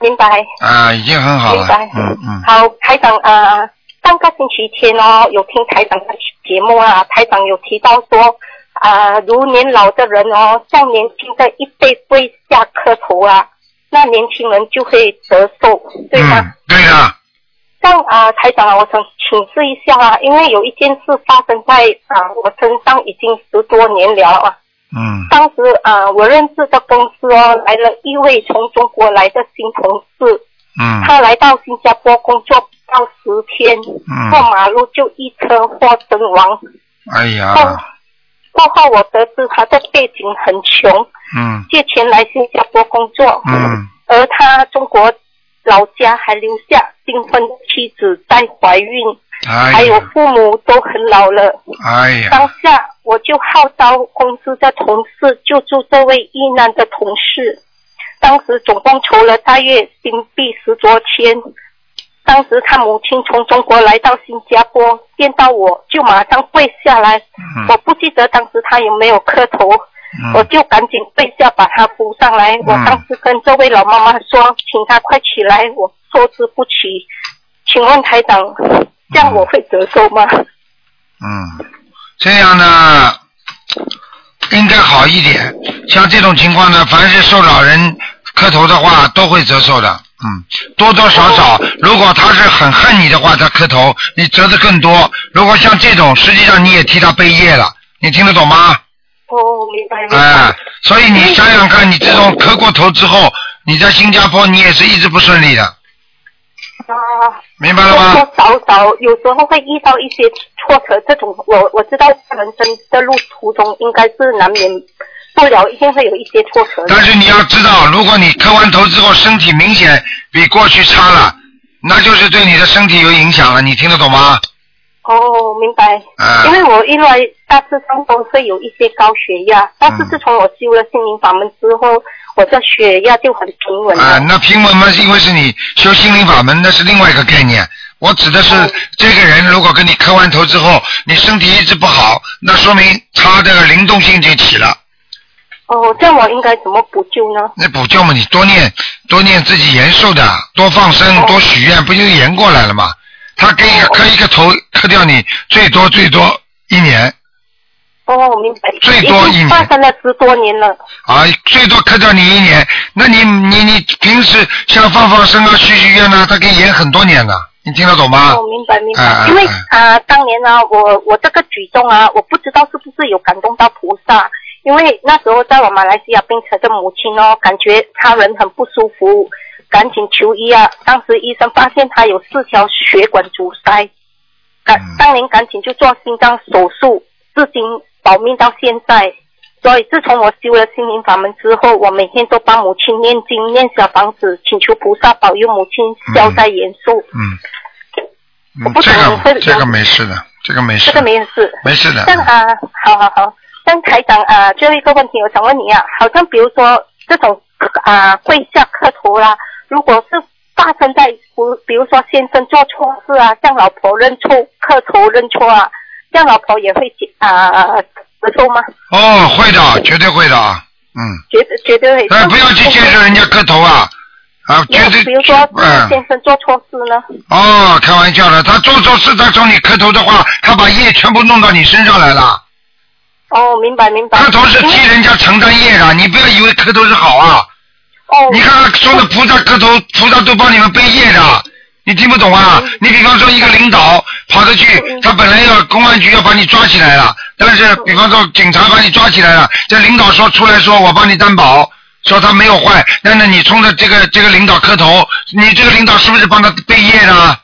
明白。啊，已经很好了明白。嗯嗯。好，开长啊、呃上个星期天哦，有听台长的节目啊，台长有提到说啊、如年老的人哦，向年轻的一辈跪下磕头啊，那年轻人就会得寿，对吗？嗯，对的。像啊、台长啊，我想请示一下啊，因为有一件事发生在啊、我身上已经十多年了啊。嗯当时啊、我认识的公司哦，来了一位从中国来的新同事，嗯。他来到新加坡工作不到十天，嗯。过马路就一车祸身亡。哎呀，过后我得知他的背景很穷，嗯。借钱来新加坡工作，嗯。而他中国老家还留下新婚妻子在怀孕，哎还有，父母都很老了。哎呀。当，下我就号召公司的同事救助这位遇难的同事，当时总共筹了大约新币十多千。当时他母亲从中国来到新加坡，见到我就马上跪下来。嗯我不记得当时他有没有磕头，我嗯就赶紧跪下把他扶上来。我当时跟这位老妈妈说，请她快起来，我坐之不起。请问台长，这样我会折寿吗？嗯，这样呢，应该好一点。像这种情况呢，凡是受老人磕头的话，都会折寿的。嗯，多多少少，如果他是很恨你的话，他磕头，你折的更多。如果像这种，实际上你也替他背业了，你听得懂吗？哦，明白明白。哎，所以你想想看，你这种磕过头之后，你在新加坡你也是一直不顺利的，啊，明白了吗？多多少少有时候会遇到一些挫折，这种我我知道人生的路途中应该是难免不了，一定会有一些挫折。但是你要知道，如果你磕完头之后身体明显比过去差了，那就是对你的身体有影响了，你听得懂吗？哦，明白。啊因为我因为大致上都会有一些高血压，但是自从我修了心灵法门之后，我这血压就很平稳。啊，那平稳嘛，是因为是你修心灵法门，那是另外一个概念。我指的是这个人，如果跟你磕完头之后，你身体一直不好，那说明他这个灵动性就起了。哦，这样我应该怎么补救呢？那补救嘛，你多念多念自己延寿的，多放生，多许愿，不就延过来了吗？他给一个磕一个头，磕掉你最多最多一年哦，我明白。最多发生了十多年了。啊，最多磕掉你一年。那你你你平时像放放生啊、许许愿啊，他可以延很多年的，你听得懂吗？哦，明白明白。啊因为啊啊、当年呢，我我这个举动啊，我不知道是不是有感动到菩萨，因为那时候在我马来西亚病城的母亲哦，感觉她人很不舒服，赶紧求医啊。当时医生发现她有四条血管阻塞，赶嗯当年赶紧就做心脏手术，至今保命到现在。所以自从我修了心灵法门之后，我每天都帮母亲念经、念小房子，请求菩萨保佑母亲消灾延寿。嗯，我不嗯这个这个没事的，这个没事这个没有事。没事的。像啊，好好好，像台长啊，最后一个问题，我想问你啊，好像比如说这种啊跪下磕头啦，如果是发生在不，比如说先生做错事啊，向老婆认错磕头认错啊，这样老婆也会解啊得受吗？哦，会的，绝对会的啊，嗯。绝对绝对会。哎，不要去接受人家磕头啊！啊，绝对，比如说嗯，先生做错事呢？哦，开玩笑的，他做错事，他找你磕头的话，他把业全部弄到你身上来了。哦，明白明白。磕头是替人家承担业的，你不要以为磕头是好啊！哦，你看看说的菩萨磕头，菩萨都帮你们背业的，你听不懂啊？你比方说一个领导跑着去，他本来要公安局要把你抓起来了，但是比方说警察把你抓起来了，这领导说出来说我帮你担保，说他没有坏，但是你冲着这个这个领导磕头，你这个领导是不是帮他背业呢？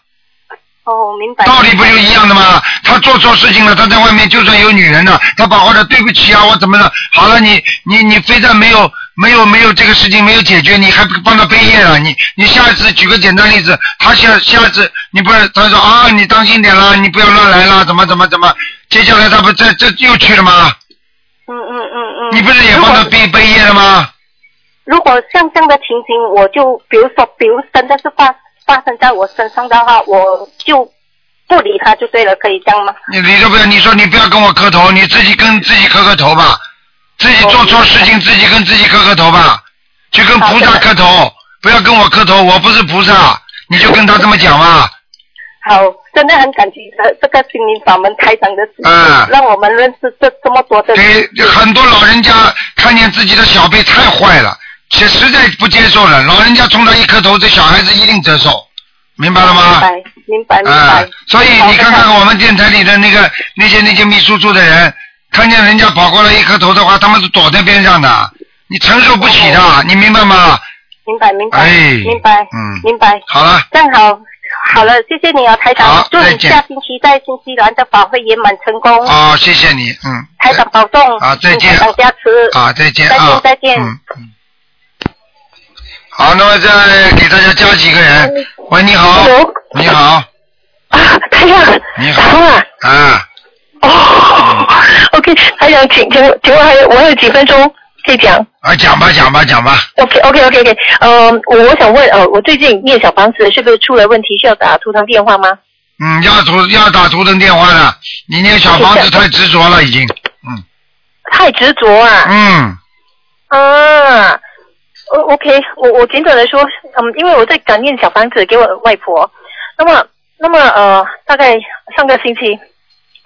哦，明白。道理不就一样的吗？他做错事情了，他在外面就算有女人了，他把或者对不起啊，我怎么了？好了，你你你非但没有没有没有这个事情没有解决，你还帮他背业了？你你下次举个简单例子，他下下次你不是他说啊，你当心点啦，你不要乱来啦，怎么怎么怎么？接下来他不这这又去了吗？嗯嗯嗯嗯。你不是也帮他背背业了吗？如果像这样的情形，我就比如说，比如真的是发发生在我身上的话，我就不理他就对了，可以这样吗？你理都不要，你说你不要跟我磕头，你自己跟自己磕磕头吧，自己做错事情自己跟自己磕磕头吧，去跟菩萨磕头，不要跟我磕头，我不是菩萨，你就跟他这么讲嘛。好，真的很感激呃这个心灵法门开展的事情，嗯让我们认识这这么多的。给很多老人家看见自己的小辈太坏了，且实在不接受了。老人家冲他一磕头，这小孩子一定折寿，明白了吗？明白，明白，明啊白。，所以你看看我们电台里的那个那些那些秘书处的人，看见人家跑过来一颗头的话，他们是躲在边上的，你承受不起的，你明白吗？明白，明白，哎明白，嗯明白。好了，正好，好了，谢谢你啊，台好长，祝你再见下星期在新西兰的法会圆满成功。哦，谢谢你，嗯，台长保重，啊再见请台长加持。啊，再见再啊见，，再见。嗯嗯。好，那么再给大家加几个人。喂，你好，你好，啊，台长，你打通了。啊，[LAUGHS] 哦，OK，还想，请请请问还有我还有几分钟可以讲啊，讲吧，讲吧，讲吧。？OK OK OK OK，呃，我我想问，呃，我最近念小房子是不是出了问题，需要打图腾电话吗？嗯，要图要打图腾电话的，你念小房子太执着了，已经。嗯太执着啊。嗯。啊。O OK，我我简短的说，嗯，因为我在赶念小房子给我外婆，那么那么呃，大概上个星期，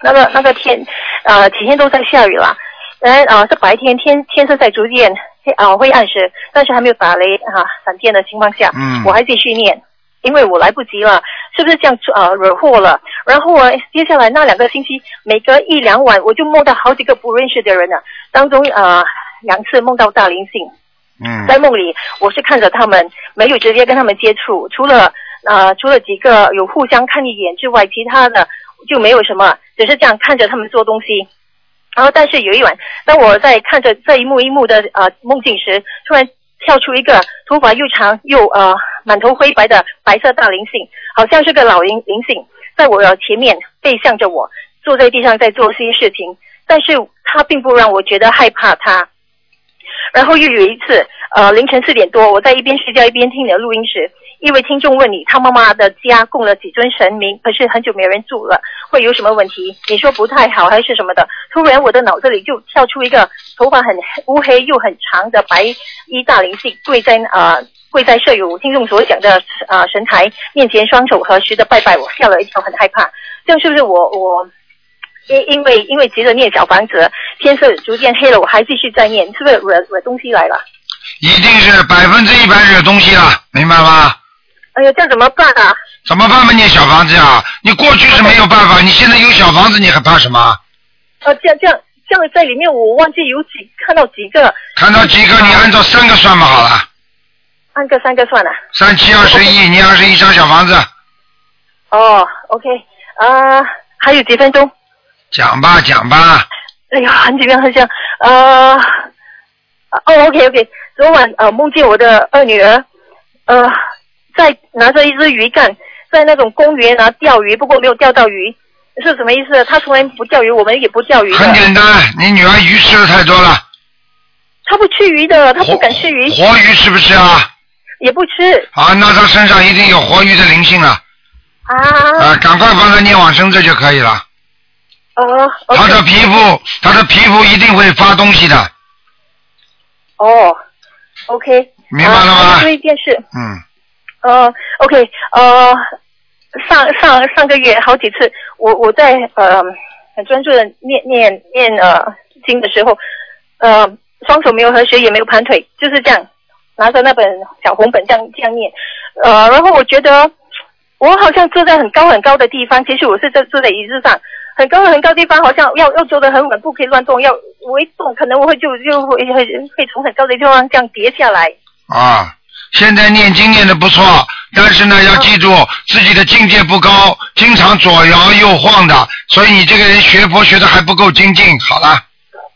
那个那个天呃几天都在下雨了，然啊呃是白天天天色在逐渐黑啊、灰暗时，但是还没有打雷啊、闪电的情况下，嗯我还继续念，因为我来不及了，是不是这样呃惹祸了？然后啊，接下来那两个星期，每隔一两晚我就梦到好几个不认识的人呢、当中呃两次梦到大灵性。嗯在梦里，我是看着他们，没有直接跟他们接触，除了呃除了几个有互相看一眼之外，其他的就没有什么，只是这样看着他们做东西。然后，但是有一晚，当我在看着这一幕一幕的呃梦境时，突然跳出一个头发又长又呃满头灰白的白色大灵性，好像是个老灵灵性，在我的前面背向着我，坐在地上在做些事情，但是他并不让我觉得害怕他。然后又有一次，呃，凌晨四点多，我在一边睡觉一边听你的录音时，一位听众问你，他妈妈的家供了几尊神明，可是很久没人住了，会有什么问题？你说不太好还是什么的？突然我的脑子里就跳出一个头发很乌黑又很长的白衣大灵性，跪在呃跪在舍友听众所讲的呃神台面前，双手合十的拜拜，我吓了一跳，很害怕。这样是不是我我？因因为因为急着念小房子，天色逐渐黑了，我还继续在念，是不是惹惹东西来了？一定是百分之一百惹东西了，明白吗？哎呀，这样怎么办啊？怎么办嘛？念小房子呀，你过去是没有办法，你现在有小房子，你还怕什么？呃，这样这样这样在里面，我忘记有几看到几个，看到几个，你按照三个算嘛，好了，按个三个算了。三七二十一，你二十一张小房子，哦，OK，啊、还有几分钟？讲吧讲吧，哎呀，很紧张，很紧张。呃，哦，OK OK，昨晚呃梦见我的二女儿，呃，在拿着一只鱼竿，在那种公园啊钓鱼，不过没有钓到鱼，是什么意思？他从来不钓鱼，我们也不钓鱼。很简单，你女儿鱼吃的太多了，他不吃鱼的，他不敢吃鱼，活鱼吃不吃啊？也不吃。啊，那他身上一定有活鱼的灵性了，啊。啊，赶快帮她念往生咒就可以了。哦，他的皮肤，他的皮肤一定会发东西的，哦，OK，明白了吗？啊还有一件事，嗯，呃，OK，呃，上上上个月好几次，我我在呃很专注的念念念呃经的时候，呃双手没有合十，也没有盘腿，就是这样拿着那本小红本这样这样念，呃，然后我觉得我好像坐在很高很高的地方，其实我是在坐在椅子上。很高很高的地方，好像要要坐得很稳，不可以乱动。要我一动，可能我会就就会会会从很高的地方这样跌下来。啊，现在念经念的不错，但是呢，要记住自己的境界不高，经常左摇右晃的，所以你这个人学佛学的还不够精进。好了，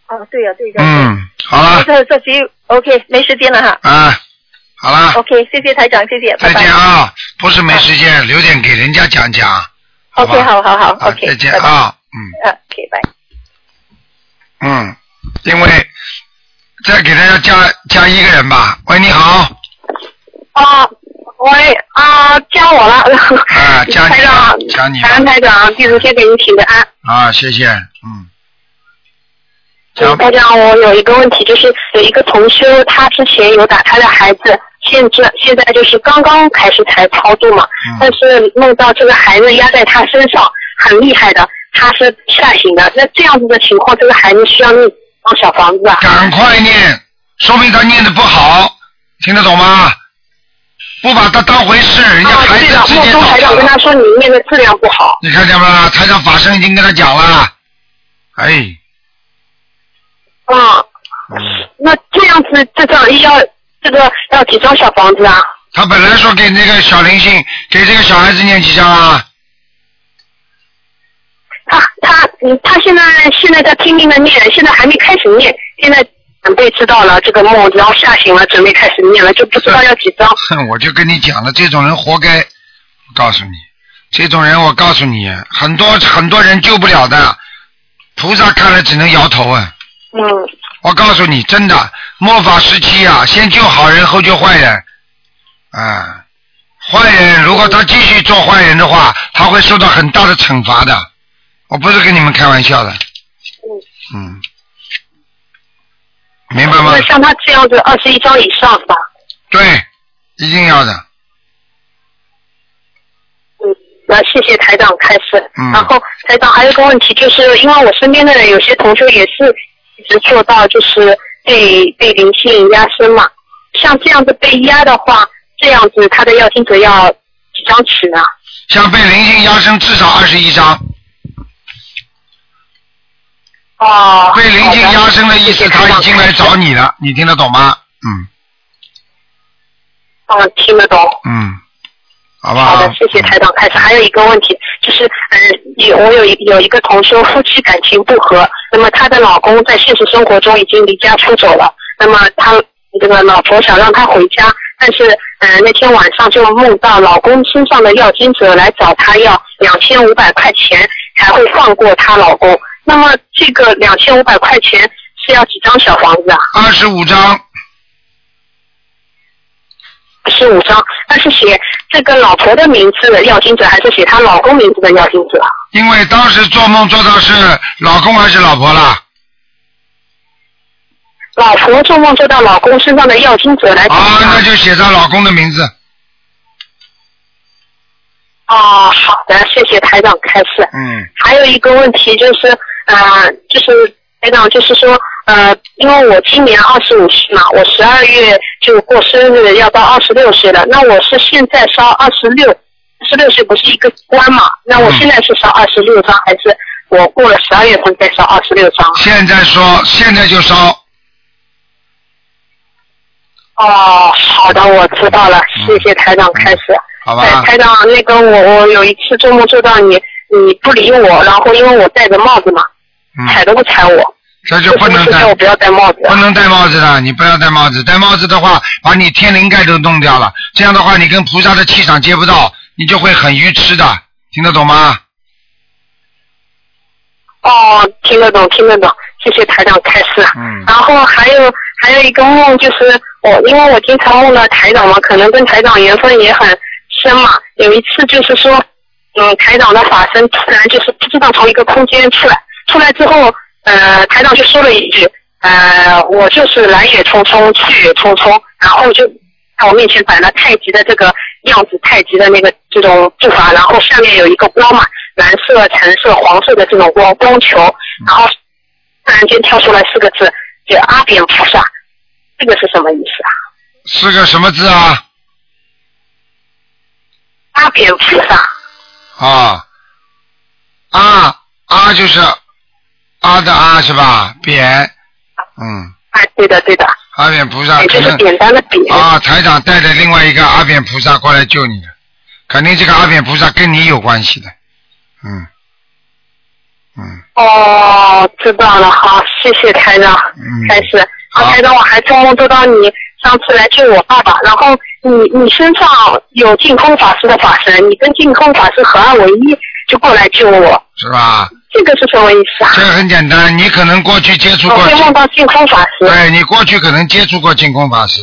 哦，对呀、对呀、嗯，好了，这这其实 OK，没时间了哈。啊，好了，OK，谢谢台长，谢谢，再拜拜。见啊！不是没时间，留点给人家讲讲。OK，好好好啊，OK，再见啊，嗯，OK，拜。嗯，因为再给大家加加一个人吧。喂，你好，啊，喂啊，加我了。啊，加你台长了，，加你感恩了台长，弟子先给您请个安。啊，谢谢，嗯，嗯，台长，我有一个问题，就是有一个同修，他之前有打他的孩子，现在现在就是刚刚开始才操作嘛，嗯但是梦到这个孩子压在他身上，很厉害的，他是吓醒的。那这样子的情况，这个孩子需要念张小房子啊？赶快念，说明他念的不好，听得懂吗？不把他当回事，人家啊，孩子对的，梦直接倒中台长跟他了。说你念的质量不好。你看见吗？台长法身已经跟他讲了，哎，啊，嗯，那这样子，这张要这个要几张小房子啊？他本来说给那个小灵性，给这个小孩子念几张啊？他他嗯，他现在现在在拼命的念，现在还没开始念，现在准备知道了这个梦，然后吓醒了，准备开始念了，就不知道要几张。哼，[LAUGHS] 我就跟你讲了，这种人活该。我告诉你，这种人我告诉你，很多很多人救不了的，菩萨看了只能摇头啊。嗯，我告诉你，真的，末法时期啊，先救好人，后救坏人。啊，坏人如果他继续做坏人的话，他会受到很大的惩罚的。我不是跟你们开玩笑的。嗯。明白吗那？像他这样子，二十一张以上是吧？对，一定要的。嗯，那谢谢台长开始。嗯然后台长还有一个问题，就是因为我身边的人有些同学也是一直做到就是被被灵性压身嘛，像这样子被压的话，这样子他的要经者要几张起呢？像被灵性压身至少二十一张。哦。被灵性压身的意思，他已经来找你了，你听得懂吗？嗯哦，听得懂。嗯，好吧好？的，谢谢台长开始。还有一个问题，就是嗯，有我有一有一个同修，夫妻感情不和，那么她的老公在现实生活中已经离家出走了，那么她这个老婆想让他回家，但是嗯、呃那天晚上就梦到老公身上的要经者来找她要两千五百块钱才会放过她老公。那么这个两千五百块钱是要几张小房子啊？二十五张。十五张，那是写这个老婆的名字的要金者，还是写她老公名字的要金者啊？因为当时做梦做到是老公还是老婆啦？老婆做梦做到老公身上的要金者来啊，那就写上老公的名字。哦，好的，谢谢台长开示。嗯。还有一个问题就是，呃，就是台长，就是说，呃，因为我今年二十五岁嘛，我十二月就过生日，要到二十六岁了。那我是现在烧二十六，十六岁不是一个关嘛？那我现在是烧二十六张，还是我过了十二月份再烧二十六张？现在说，现在就烧。哦，好的，我知道了，谢谢台长开始。嗯好吧哎，台长，那个我我有一次做梦做到你，你不理我，然后因为我戴着帽子嘛，踩都不踩我。嗯这就不能戴我不要戴帽子。不能戴帽子的，你不要戴帽子。戴帽子的话，把你天灵盖都弄掉了。这样的话，你跟菩萨的气场接不到，你就会很愚痴的。听得懂吗？哦，听得懂，听得懂，谢谢台长开示。嗯。然后还有还有一个梦，就是我因为我经常梦到台长嘛，可能跟台长缘分也很深嘛。有一次就是说，嗯，台长的法身突然就是不知道从一个空间出来，出来之后，呃，台长就说了一句，呃，我就是来也匆匆，去也匆匆，然后就在我面前摆了太极的这个样子，太极的那个这种步伐，然后下面有一个光嘛，蓝色、橙色、黄色的这种光光球，然后突然间跳出来四个字，叫阿扁菩萨，这个是什么意思啊？是个什么字啊？阿扁菩萨。啊，啊啊就是啊的阿是吧？扁，嗯，哎，对的对的，阿扁菩萨也就是可能简单的扁。啊，台长带着另外一个阿扁菩萨过来救你的，肯定这个阿扁菩萨跟你有关系的，嗯。嗯。哦，知道了，好，谢谢台长，嗯。开始。啊，台长，我还做梦做到你上次来救我爸爸，然后你你身上有净空法师的法身，你跟净空法师合二为一，就过来救我，是吧？这个是什么意思啊？这个很简单，你可能过去接触过我会梦到净空法师。对你过去可能接触过净空法师，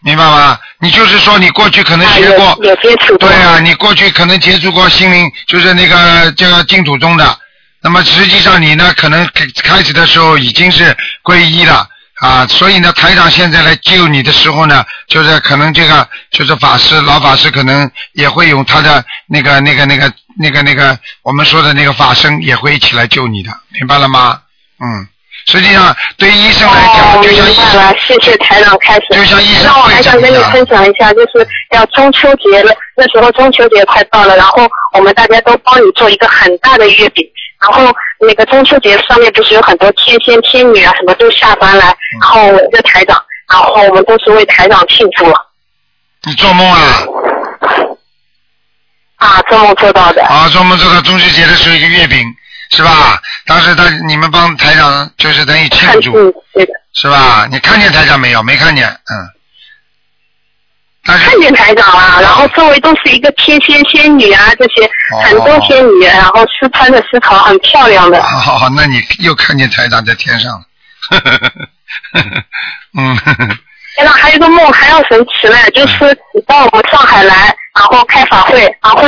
明白吗？你就是说你过去可能学过，啊有有接触过对啊，你过去可能接触过心灵，就是那个这个净土宗的。那么实际上你呢，可能开开始的时候已经是皈依了啊，所以呢，台长现在来救你的时候呢，就是可能这个就是法师老法师可能也会用他的那个那个那个那个那个我们说的那个法身也会一起来救你的，明白了吗？嗯，实际上对于医生来讲，哦，就像医生谢谢台长开始。就像医生那我还想跟你分享一下，就是要中秋节了，那时候中秋节快到了，然后我们大家都帮你做一个很大的月饼，然后那个中秋节上面不是有很多天仙天女啊，什么都下班来，然后我是台长，然后我们都是为台长庆祝你做梦啊？啊，做梦做到的。啊，做梦做到中秋节的时候一个月饼，是吧？当时他你们帮台长就是等于庆祝，嗯，对的。是吧？你看见台长没有？没看见，嗯。但是看见台长了，然后周围都是一个天仙仙女啊，这些哦很多仙女，然后是穿着丝袍，很漂亮的。好好好，那你又看见台长在天上了，[LAUGHS] 嗯，[LAUGHS] 台长还有一个梦还要神奇嘞，就是你到我们上海来，然后开法会，然后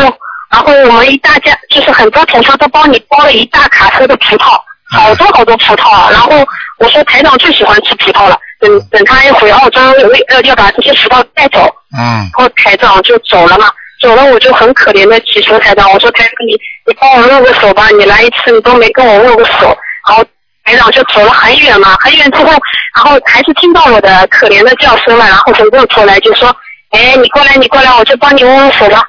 然后我们一大家就是很多同学都帮你包了一大卡车的葡萄，好多好多葡萄啊。然后我说台长最喜欢吃葡萄了，等等他一回澳洲，要要把这些葡萄带走，嗯。然后台长就走了嘛，走了我就很可怜的祈求台长，我说台长你你帮我握个手吧，你来一次你都没跟我握个手，然后台长就走了很远嘛，很远之后，然后还是听到我的可怜的叫声了，然后走过头来就说，哎你过来你过来，我就帮你握握手吧，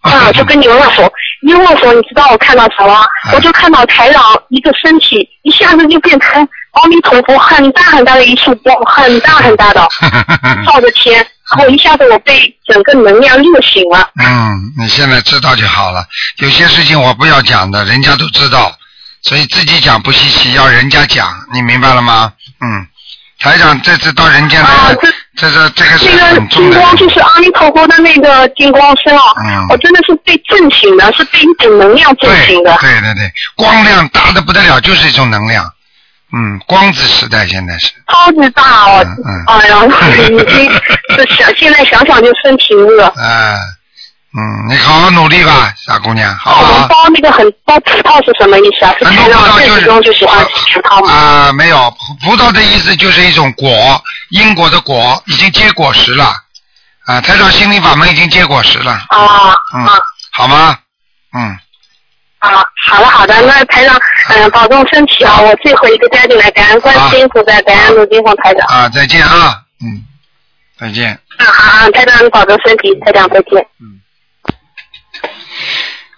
啊我就跟你握手，一握手你知道我看到什么？我就看到台长一个身体一下子就变成阿弥陀佛很大很大的一束光，很大很大的。[LAUGHS] 照着天，然后一下子我被整个能量热醒了。嗯，你现在知道就好了。有些事情我不要讲的，人家都知道，所以自己讲不稀奇，要人家讲，你明白了吗？嗯，台长这次到人间来了，这是这个是那个很重的。金光就是阿弥陀佛的那个金光身啊，嗯我真的是被震醒的，是被一种能量震醒的。对对对，光亮大的不得了，就是一种能量。嗯，光子时代现在是。超级大哦！嗯哎呀，已经 [LAUGHS] 就想现在想想就身体热。哎、嗯，你好好努力吧，傻姑娘，好不我们好？包那个很包葡萄是什么意思啊？是台长现实中就喜欢吃葡萄吗？啊、没有，葡葡萄的意思就是一种果，因果的果，已经结果实了。啊，台长心灵法门已经结果实了。啊嗯啊，好吗？嗯，啊，好的好的，那台长，嗯、保重身体啊！我最后一个加进来，感恩观世音菩萨，感恩卢金凤台长。啊，再见啊，嗯，再见。啊好啊，台长你保重身体，台长再见。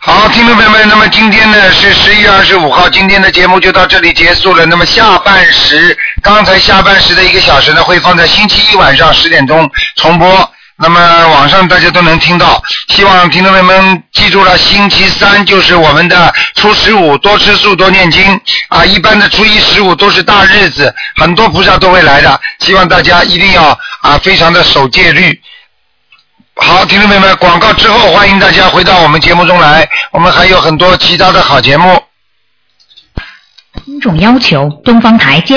好，听众朋友们，那么今天呢是十一月二十五号，今天的节目就到这里结束了。那么下半时，刚才下半时的一个小时呢，会放在星期一晚上十点钟重播。那么网上大家都能听到，希望听众朋友们记住了，星期三就是我们的初十五，多吃素，多念经啊。一般的初一十五都是大日子，很多菩萨都会来的，希望大家一定要啊，非常的守戒律。好，听众朋友们，广告之后，欢迎大家回到我们节目中来，我们还有很多其他的好节目。听众要求，东方台接。